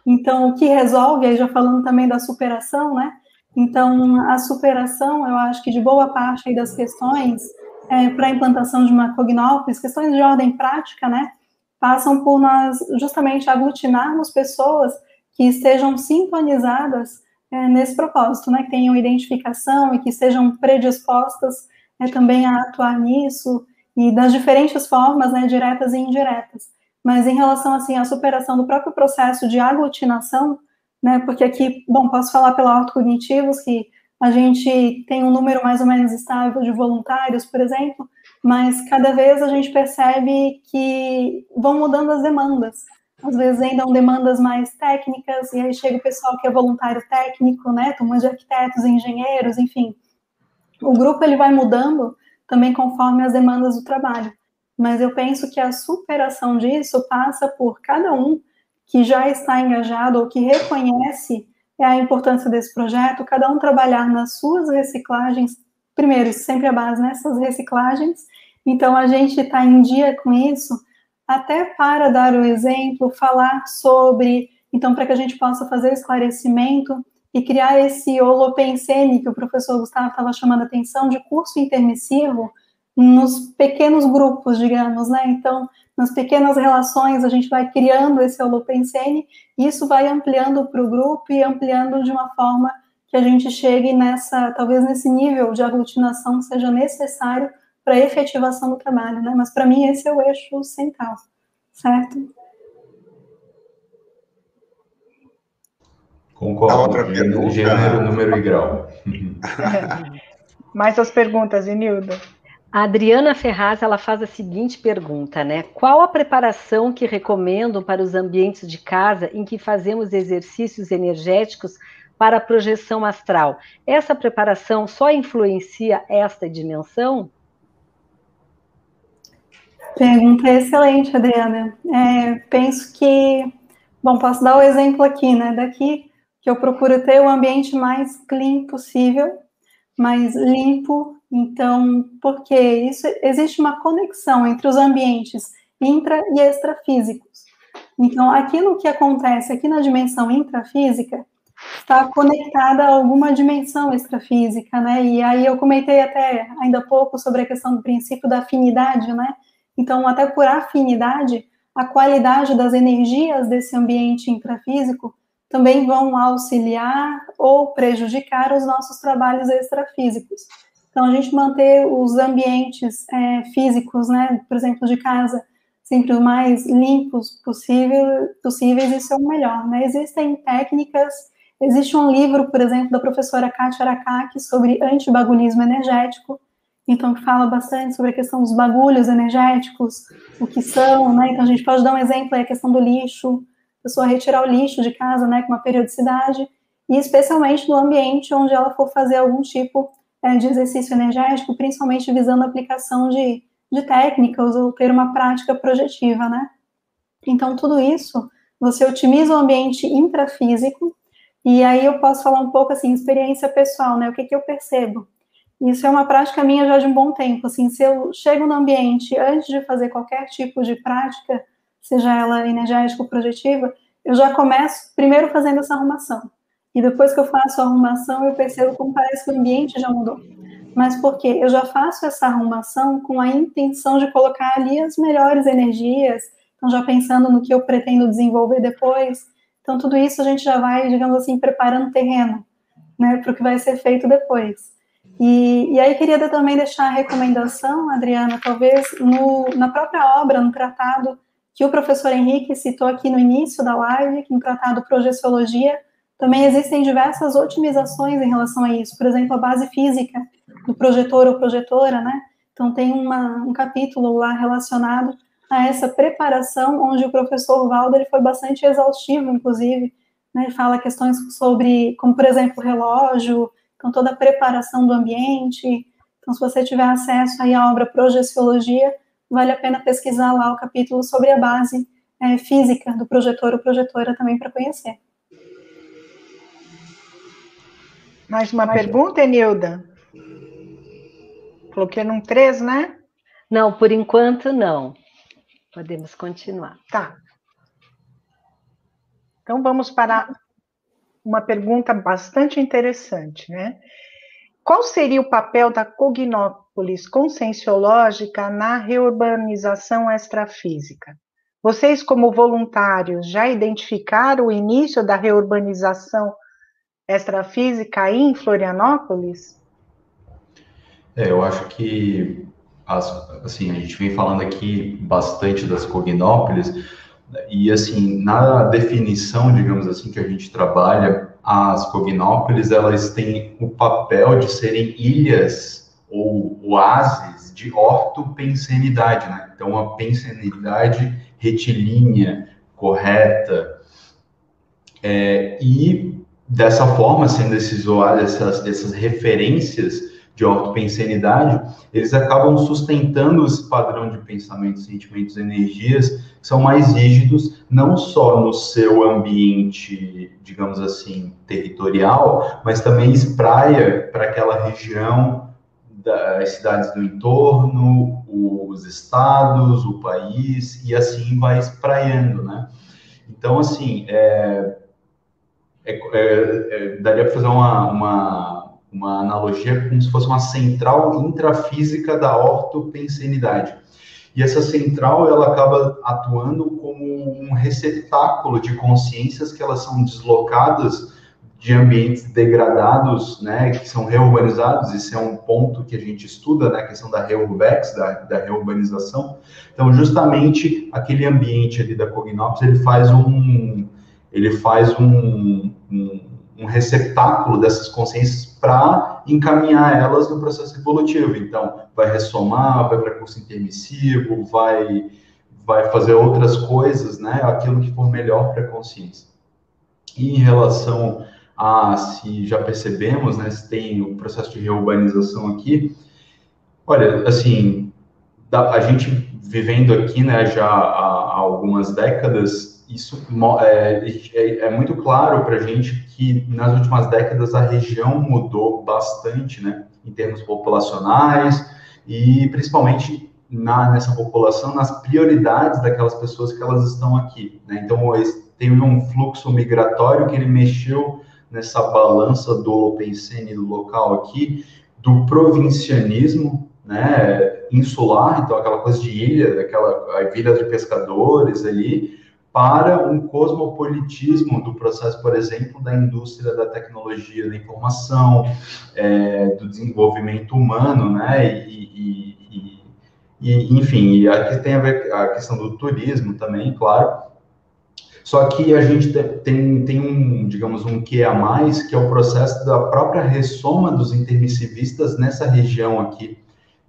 Então, o que resolve, aí já falando também da superação, né? Então, a superação, eu acho que de boa parte aí das questões é, para a implantação de uma cognópolis, questões de ordem prática, né? Passam por nós justamente aglutinarmos pessoas que estejam sintonizadas é, nesse propósito, né, que tenham identificação e que estejam predispostas é, também a atuar nisso e das diferentes formas, né, diretas e indiretas. Mas em relação assim à superação do próprio processo de aglutinação, né, porque aqui, bom, posso falar pela autocognitivos que a gente tem um número mais ou menos estável de voluntários, por exemplo, mas cada vez a gente percebe que vão mudando as demandas às vezes ainda são demandas mais técnicas, e aí chega o pessoal que é voluntário técnico, né, turmas de arquitetos, engenheiros, enfim. O grupo ele vai mudando também conforme as demandas do trabalho. Mas eu penso que a superação disso passa por cada um que já está engajado ou que reconhece a importância desse projeto, cada um trabalhar nas suas reciclagens, primeiro, sempre a base nessas reciclagens, então a gente está em dia com isso, até para dar o exemplo, falar sobre, então, para que a gente possa fazer esclarecimento e criar esse holopensene que o professor Gustavo estava chamando a atenção de curso intermissivo nos pequenos grupos, digamos, né? Então, nas pequenas relações, a gente vai criando esse holopensene e isso vai ampliando para o grupo e ampliando de uma forma que a gente chegue nessa, talvez nesse nível de aglutinação que seja necessário para a efetivação do trabalho, né? Mas para mim esse é o eixo central, certo? Concordo. A outra pergunta. Gênero, número e grau. Mais as perguntas, Inilda. A Adriana Ferraz ela faz a seguinte pergunta, né? Qual a preparação que recomendam para os ambientes de casa em que fazemos exercícios energéticos para a projeção astral? Essa preparação só influencia esta dimensão? Pergunta excelente, Adriana. É, penso que, bom, posso dar o exemplo aqui, né? Daqui que eu procuro ter o ambiente mais clean possível, mais limpo. Então, porque isso existe uma conexão entre os ambientes intra e extrafísicos. Então, aquilo que acontece aqui na dimensão intrafísica está conectada a alguma dimensão extrafísica, né? E aí eu comentei até ainda há pouco sobre a questão do princípio da afinidade, né? Então, até por afinidade, a qualidade das energias desse ambiente intrafísico também vão auxiliar ou prejudicar os nossos trabalhos extrafísicos. Então, a gente manter os ambientes é, físicos, né, por exemplo, de casa, sempre o mais limpos possível, possíveis, isso é o melhor. Né? Existem técnicas, existe um livro, por exemplo, da professora Kátia Arakaki sobre antibagulismo energético, então fala bastante sobre a questão dos bagulhos energéticos, o que são, né? Então a gente pode dar um exemplo aí, a questão do lixo, a pessoa retirar o lixo de casa, né, com uma periodicidade, e especialmente no ambiente onde ela for fazer algum tipo é, de exercício energético, principalmente visando a aplicação de de técnicas ou ter uma prática projetiva, né? Então, tudo isso, você otimiza o ambiente intrafísico, e aí eu posso falar um pouco, assim, experiência pessoal, né? O que, que eu percebo? Isso é uma prática minha já de um bom tempo, assim, se eu chego no ambiente antes de fazer qualquer tipo de prática, seja ela energética ou projetiva, eu já começo primeiro fazendo essa arrumação. E depois que eu faço a arrumação, eu percebo como parece que o ambiente já mudou mas porque eu já faço essa arrumação com a intenção de colocar ali as melhores energias, então já pensando no que eu pretendo desenvolver depois. Então tudo isso a gente já vai, digamos assim, preparando o terreno, né, para o que vai ser feito depois. E, e aí queria também deixar a recomendação, Adriana, talvez no, na própria obra, no tratado que o professor Henrique citou aqui no início da live, que no tratado Projeciologia, também existem diversas otimizações em relação a isso. Por exemplo, a base física, do projetor ou projetora, né? Então tem uma, um capítulo lá relacionado a essa preparação, onde o professor Valdo ele foi bastante exaustivo, inclusive, né? Fala questões sobre, como por exemplo, relógio, então toda a preparação do ambiente. Então, se você tiver acesso aí à obra Projeciologia, vale a pena pesquisar lá o capítulo sobre a base é, física do projetor ou projetora também para conhecer. Mais uma Mais pergunta, Enilda? Coloquei num 3, né? Não, por enquanto não. Podemos continuar. Tá. Então vamos para uma pergunta bastante interessante, né? Qual seria o papel da Cognópolis conscienciológica na reurbanização extrafísica? Vocês, como voluntários, já identificaram o início da reurbanização extrafísica aí em Florianópolis? É, eu acho que as, assim, a gente vem falando aqui bastante das cognópolis, e assim, na definição, digamos assim, que a gente trabalha, as cognópolis, elas têm o papel de serem ilhas ou oásis de ortopensenidade, né? Então, a pensenidade retilínea, correta, é, e dessa forma, sendo esses oásis, essas, essas referências de ortopensenidade, eles acabam sustentando esse padrão de pensamentos, sentimentos, energias que são mais rígidos, não só no seu ambiente, digamos assim, territorial, mas também espraia para aquela região das cidades do entorno, os estados, o país, e assim vai espraiando, né? Então, assim, é, é, é, é daria para fazer uma, uma uma analogia como se fosse uma central intrafísica da ortopensenidade. E essa central, ela acaba atuando como um receptáculo de consciências que elas são deslocadas de ambientes degradados, né, que são reurbanizados, isso é um ponto que a gente estuda, né, a questão da reurbex, da, da reurbanização. Então, justamente aquele ambiente ali da Cognópolis, ele faz um, ele faz um, um receptáculo dessas consciências para encaminhar elas no processo evolutivo. Então, vai ressomar, vai para curso intermissivo, vai, vai fazer outras coisas, né? Aquilo que for melhor para a consciência. E em relação a se já percebemos, né? Se tem o processo de reurbanização aqui, olha, assim, a gente vivendo aqui, né, já há algumas décadas, isso é, é, é muito claro para a gente que nas últimas décadas a região mudou bastante, né, em termos populacionais e principalmente na, nessa população, nas prioridades daquelas pessoas que elas estão aqui, né? Então, tem um fluxo migratório que ele mexeu nessa balança do Holopensene local aqui, do provincianismo, né, insular, então aquela coisa de ilha, aquela vida de pescadores ali, para um cosmopolitismo do processo, por exemplo, da indústria da tecnologia da informação, é, do desenvolvimento humano, né, e, e, e, enfim, aqui tem a ver a questão do turismo também, claro, só que a gente tem, tem um, digamos, um que a mais, que é o processo da própria ressoma dos intermissivistas nessa região aqui,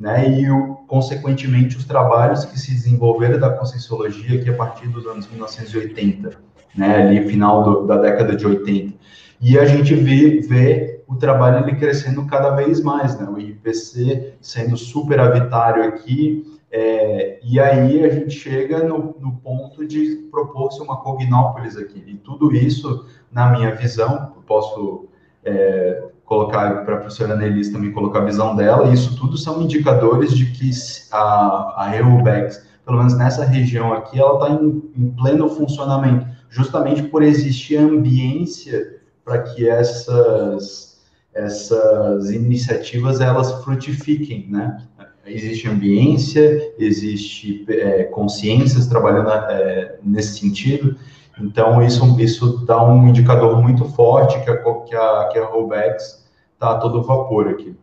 né, e, o, consequentemente, os trabalhos que se desenvolveram da Conscienciologia aqui a partir dos anos 1980, né, ali final do, da década de 80. E a gente vê, vê o trabalho ele crescendo cada vez mais, né, o IPC sendo superavitário aqui, é, e aí a gente chega no, no ponto de propor-se uma cognópolis aqui. E tudo isso, na minha visão, posso é, colocar para a professora Nelis também colocar a visão dela, isso tudo são indicadores de que a, a EUBEX, pelo menos nessa região aqui, ela está em, em, pleno funcionamento, justamente por existir ambiência para que essas, essas iniciativas elas frutifiquem, né? Existe ambiência, existe é, consciências trabalhando é, nesse sentido, então isso, isso dá um indicador muito forte que a, que a, que a Robex está todo vapor aqui.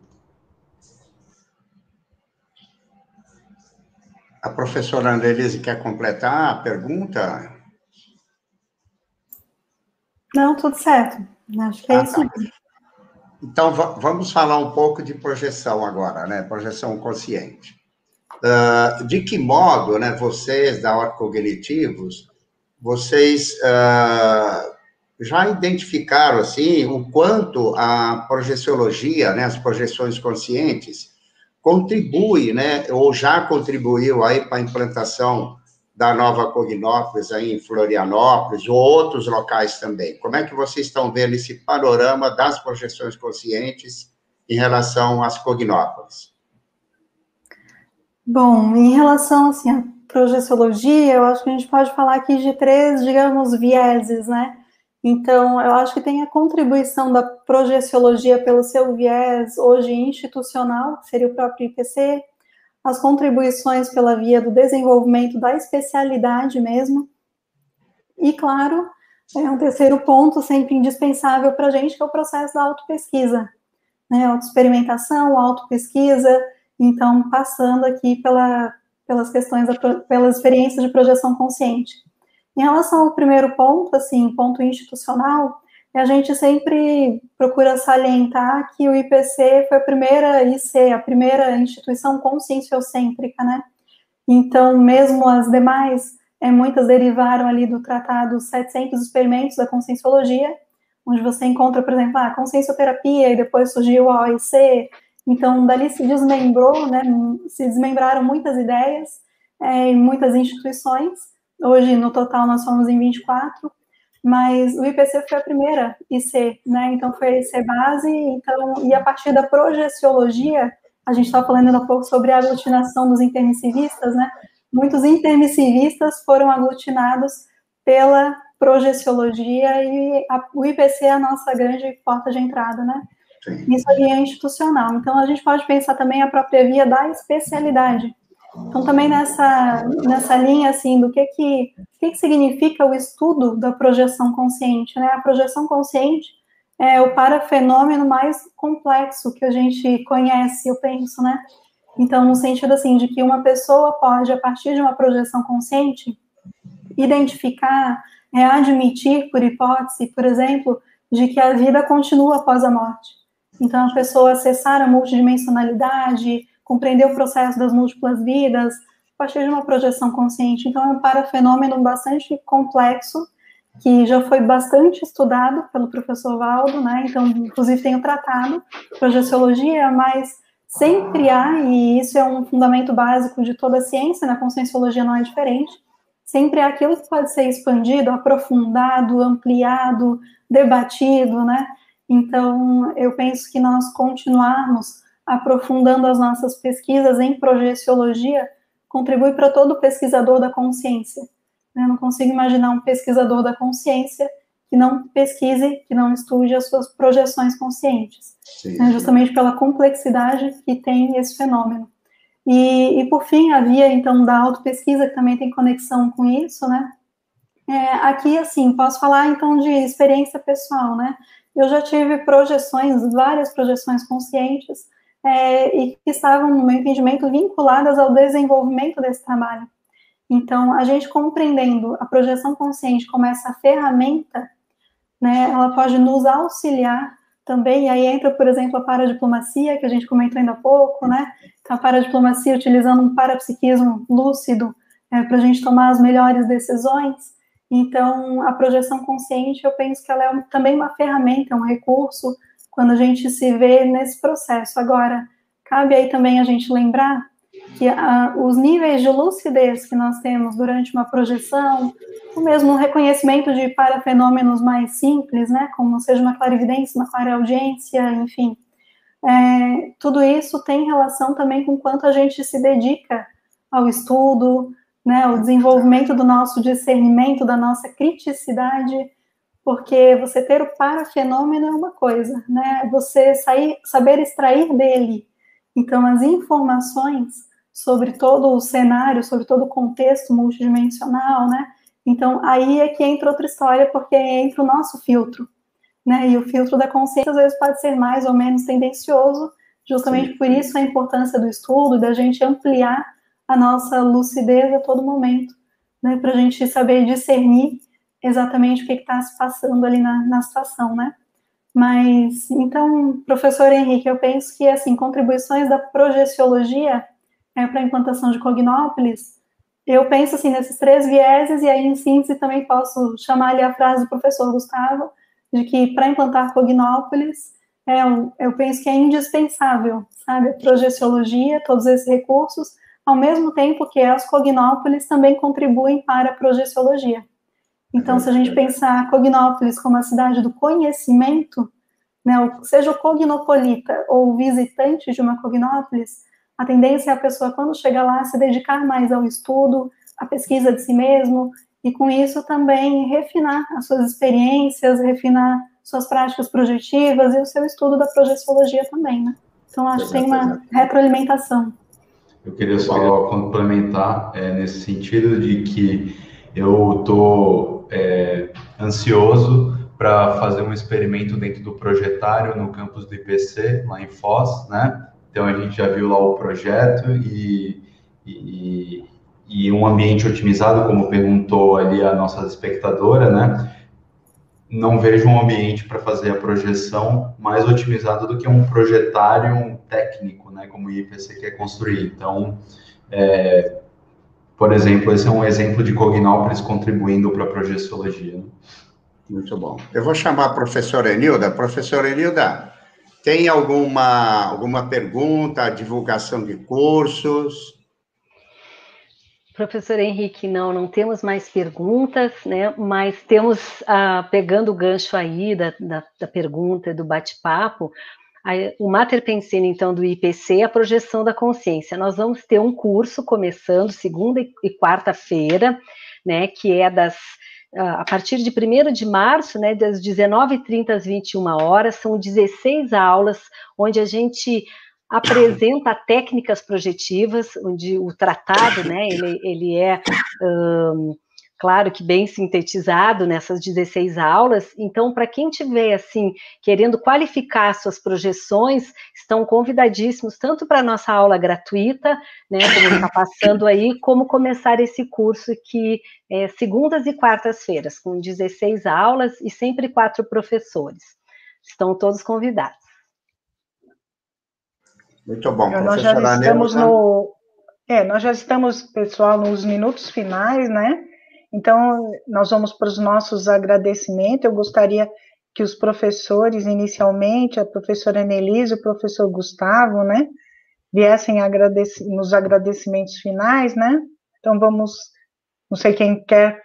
A professora Andrelise quer completar a pergunta? Não, tudo certo. Acho que é ah, isso. Tá. Então, vamos falar um pouco de projeção agora, né? Projeção consciente. Uh, de que modo, né, vocês da Orto Cognitivos, vocês uh, já identificaram assim o quanto a projeciologia, né, as projeções conscientes, contribui, né, ou já contribuiu aí para a implantação da nova Cognópolis aí em Florianópolis ou outros locais também. Como é que vocês estão vendo esse panorama das projeções conscientes em relação às Cognópolis? Bom, em relação assim à projeciologia, eu acho que a gente pode falar aqui de três, digamos, vieses, né? Então, eu acho que tem a contribuição da projeciologia pelo seu viés hoje institucional, que seria o próprio IPC, as contribuições pela via do desenvolvimento da especialidade mesmo, e, claro, é um terceiro ponto sempre indispensável para a gente, que é o processo da autopesquisa, né, autoexperimentação, autopesquisa, então, passando aqui pela, pelas questões, da, pelas experiências de projeção consciente. Em relação ao primeiro ponto, assim, ponto institucional, a gente sempre procura salientar que o IPC foi a primeira IC, a primeira instituição conscienciocêntrica, né? Então, mesmo as demais, é, muitas derivaram ali do tratado 700 experimentos da conscienciologia, onde você encontra, por exemplo, a consciencioterapia, e depois surgiu a OIC, então, dali se desmembrou, né, se desmembraram muitas ideias é, muitas instituições, Hoje, no total, nós somos em 24, mas o IPC foi a primeira IC, né? Então, foi a IC base, então, e a partir da projeciologia, a gente estava falando há pouco sobre a aglutinação dos intermissivistas, né? Muitos intermissivistas foram aglutinados pela projeciologia e a, o IPC é a nossa grande porta de entrada, né? Sim. Isso ali é institucional. Então, a gente pode pensar também a própria via da especialidade. Então, também nessa, nessa linha, assim, do que que, que que significa o estudo da projeção consciente, né? A projeção consciente é o parafenômeno mais complexo que a gente conhece, eu penso, né? Então, no sentido, assim, de que uma pessoa pode, a partir de uma projeção consciente, identificar, é, admitir, por hipótese, por exemplo, de que a vida continua após a morte. Então, a pessoa acessar a multidimensionalidade, compreender o processo das múltiplas vidas a partir de uma projeção consciente. Então, é um parafenômeno bastante complexo, que já foi bastante estudado pelo professor Valdo, né? Então, inclusive, tenho tratado projeciologia, mas sempre há, e isso é um fundamento básico de toda a ciência, na conscienciologia não é diferente, sempre há aquilo que pode ser expandido, aprofundado, ampliado, debatido, né? Então, eu penso que nós continuarmos aprofundando as nossas pesquisas em projeciologia, contribui para todo pesquisador da consciência. Eu não consigo imaginar um pesquisador da consciência que não pesquise, que não estude as suas projeções conscientes, né, justamente pela complexidade que tem esse fenômeno. E, e por fim, a via, então, da autopesquisa, que também tem conexão com isso, né, é, aqui, assim, posso falar, então, de experiência pessoal, né, eu já tive projeções, várias projeções conscientes, é, e que estavam, no meu entendimento, vinculadas ao desenvolvimento desse trabalho. Então, a gente compreendendo a projeção consciente como essa ferramenta né, ela pode nos auxiliar também, e aí entra, por exemplo, a paradiplomacia, que a gente comentou ainda há pouco, né, então, a paradiplomacia utilizando um parapsiquismo lúcido é, para a gente tomar as melhores decisões, então, a projeção consciente, eu penso que ela é também uma ferramenta, um recurso, quando a gente se vê nesse processo. Agora, cabe aí também a gente lembrar que a, os níveis de lucidez que nós temos durante uma projeção, ou mesmo reconhecimento de parafenômenos mais simples, né, como seja uma clarividência, uma clareaudiência, enfim, é, tudo isso tem relação também com quanto a gente se dedica ao estudo, né, o desenvolvimento do nosso discernimento, da nossa criticidade, porque você ter o parafenômeno é uma coisa, né, você sair, saber extrair dele, então as informações sobre todo o cenário, sobre todo o contexto multidimensional, né? Então, aí é que entra outra história, porque entra o nosso filtro, né? E o filtro da consciência, às vezes, pode ser mais ou menos tendencioso, justamente Sim. por isso a importância do estudo, da gente ampliar a nossa lucidez a todo momento, né? Para a gente saber discernir exatamente o que está se passando ali na, na situação, né? Mas, então, professor Henrique, eu penso que, assim, contribuições da projeciologia é, para a implantação de Cognópolis, eu penso assim nesses três vieses, e aí em síntese também posso chamar ali a frase do professor Gustavo, de que para implantar Cognópolis, é, eu penso que é indispensável, sabe, a projeciologia, todos esses recursos, ao mesmo tempo que as Cognópolis também contribuem para a projeciologia. Então, se a gente pensar Cognópolis como a cidade do conhecimento, né, seja o cognopolita ou o visitante de uma Cognópolis, a tendência é a pessoa, quando chega lá, se dedicar mais ao estudo, à pesquisa de si mesmo, e com isso também refinar as suas experiências, refinar suas práticas projetivas e o seu estudo da projeciologia também, né? Então, acho que tem uma retroalimentação. Eu queria só complementar é, nesse sentido de que eu estou é, ansioso para fazer um experimento dentro do projetário no campus do IPC, lá em Foz, né? Então a gente já viu lá o projeto e, e, e um ambiente otimizado, como perguntou ali a nossa espectadora, né? Não vejo um ambiente para fazer a projeção mais otimizado do que um projetário técnico, né? Como o IPC quer construir. Então, é, por exemplo, esse é um exemplo de Cognópolis contribuindo para a projeciologia. Né? Muito bom. Eu vou chamar a professora Enilda. Professora Enilda, tem alguma, alguma pergunta, divulgação de cursos? Professor Henrique, não, não temos mais perguntas, né? Mas temos, ah, pegando o gancho aí da, da, da pergunta, do bate-papo, o Mater Pensino, então, do IPC, a projeção da consciência. Nós vamos ter um curso começando segunda e quarta-feira, né? Que é das a partir de 1 de março, né, das 19h30 às 21 horas, são 16 aulas, onde a gente apresenta técnicas projetivas, onde o tratado, né, ele, ele é um, claro que bem sintetizado nessas 16 aulas. Então, para quem tiver assim querendo qualificar suas projeções, estão convidadíssimos tanto para a nossa aula gratuita, né, como está passando aí, como começar esse curso que é segundas e quartas-feiras, com 16 aulas e sempre quatro professores. Estão todos convidados. Muito bom, professora nós já estamos no é, nós já estamos, pessoal, nos minutos finais, né? Então, nós vamos para os nossos agradecimentos. Eu gostaria que os professores, inicialmente, a professora Annelise e o professor Gustavo, né, viessem nos agradecimentos finais, né? Então, vamos, não sei quem quer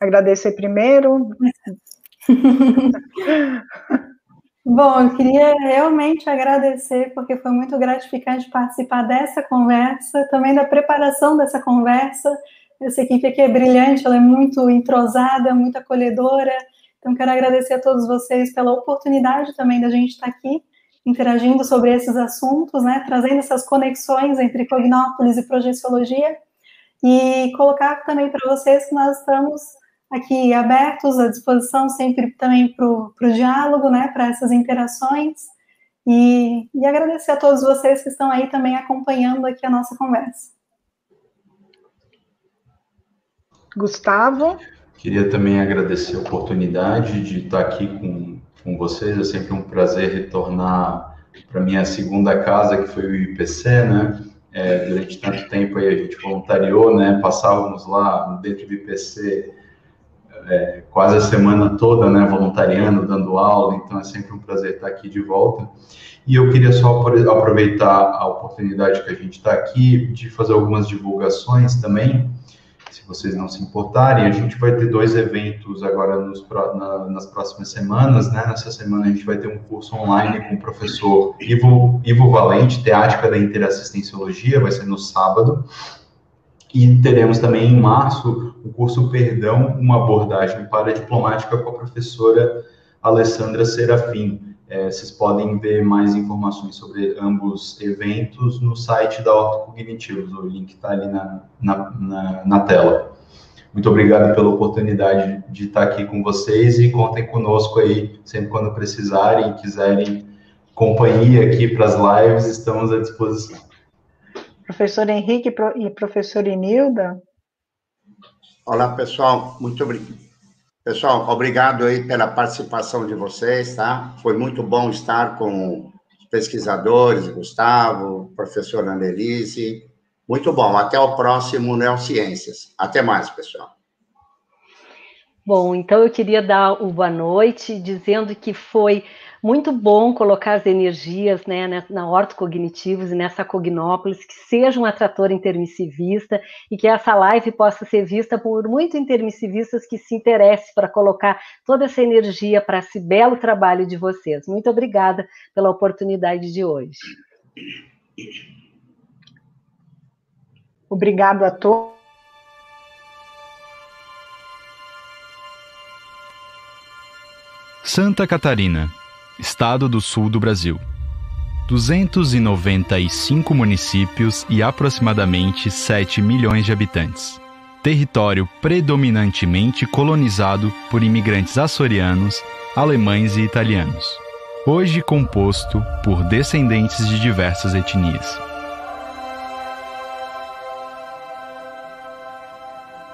agradecer primeiro. Bom, eu queria realmente agradecer, porque foi muito gratificante participar dessa conversa, também da preparação dessa conversa essa equipe aqui é brilhante, ela é muito entrosada, muito acolhedora. Então, quero agradecer a todos vocês pela oportunidade também da gente estar aqui interagindo sobre esses assuntos, né, trazendo essas conexões entre Cognópolis e projeciologia, e colocar também para vocês que nós estamos aqui abertos à disposição sempre também para o diálogo, né, para essas interações, e, e agradecer a todos vocês que estão aí também acompanhando aqui a nossa conversa. Gustavo? Queria também agradecer a oportunidade de estar aqui com, com vocês. É sempre um prazer retornar para minha segunda casa, que foi o IPC, né? É, durante tanto tempo aí a gente voluntariou, né? Passávamos lá dentro do IPC é, quase a semana toda, né? Voluntariando, dando aula. Então é sempre um prazer estar aqui de volta. E eu queria só aproveitar a oportunidade que a gente está aqui de fazer algumas divulgações também se vocês não se importarem, a gente vai ter dois eventos agora nos, na, nas próximas semanas, né? Nessa semana a gente vai ter um curso online com o professor Ivo, Ivo Valente, Teática da Interassistenciologia, vai ser no sábado. E teremos também em março o curso Perdão, uma abordagem paradiplomática com a professora Alessandra Serafim. É, vocês podem ver mais informações sobre ambos eventos no site da Ortocognitivos, o link está ali na, na, na, na, tela. Muito obrigado pela oportunidade de estar aqui com vocês e contem conosco aí sempre quando precisarem e quiserem companhia aqui para as lives, estamos à disposição. Professor Henrique e professor Inilda. Olá, pessoal, muito obrigado Pessoal, obrigado aí pela participação de vocês, tá? Foi muito bom estar com os pesquisadores, Gustavo, professora Annelise. Muito bom. Até o próximo Neociências. Até mais, pessoal. Bom, então eu queria dar o boa noite, dizendo que foi muito bom colocar as energias né, na ortocognitivos e nessa cognópolis, que seja um atrator intermissivista e que essa live possa ser vista por muitos intermissivistas que se interessem para colocar toda essa energia para esse belo trabalho de vocês. Muito obrigada pela oportunidade de hoje. Obrigado a todos. Santa Catarina Estado do Sul do Brasil. 295 municípios e aproximadamente 7 milhões de habitantes. Território predominantemente colonizado por imigrantes açorianos, alemães e italianos. Hoje composto por descendentes de diversas etnias.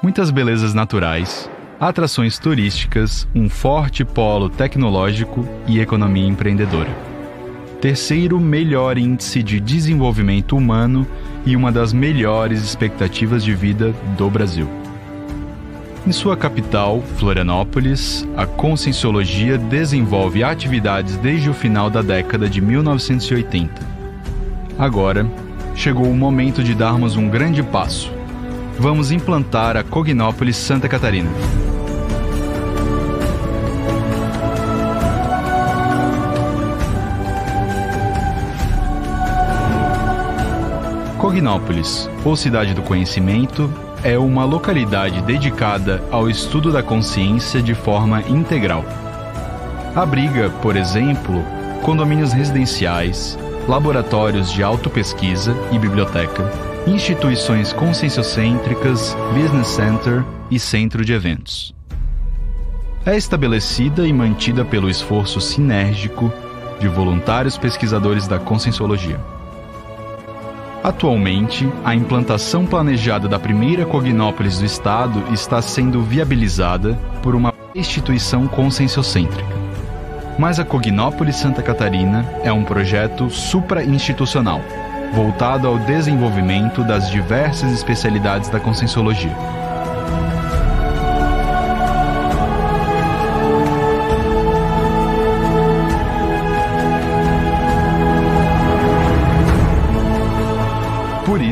Muitas belezas naturais, atrações turísticas, um forte polo tecnológico e economia empreendedora. Terceiro melhor índice de desenvolvimento humano e uma das melhores expectativas de vida do Brasil. Em sua capital, Florianópolis, a Conscienciologia desenvolve atividades desde o final da década de 1980. Agora, chegou o momento de darmos um grande passo. Vamos implantar a Cognópolis Santa Catarina. Cognópolis, ou Cidade do Conhecimento, é uma localidade dedicada ao estudo da consciência de forma integral. Abriga, por exemplo, condomínios residenciais, laboratórios de autopesquisa e biblioteca, instituições conscienciocêntricas, business center e centro de eventos. É estabelecida e mantida pelo esforço sinérgico de voluntários pesquisadores da conscienciologia. Atualmente, a implantação planejada da primeira Cognópolis do Estado está sendo viabilizada por uma instituição conscienciocêntrica. Mas a Cognópolis Santa Catarina é um projeto supra-institucional, voltado ao desenvolvimento das diversas especialidades da conscienciologia.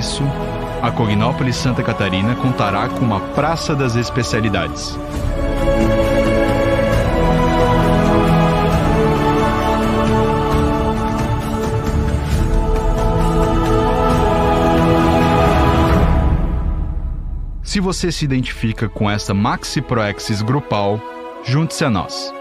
Isso, a Cognópolis Santa Catarina contará com uma Praça das Especialidades. Se você se identifica com essa Maxi Proexis grupal, Junte-se a nós.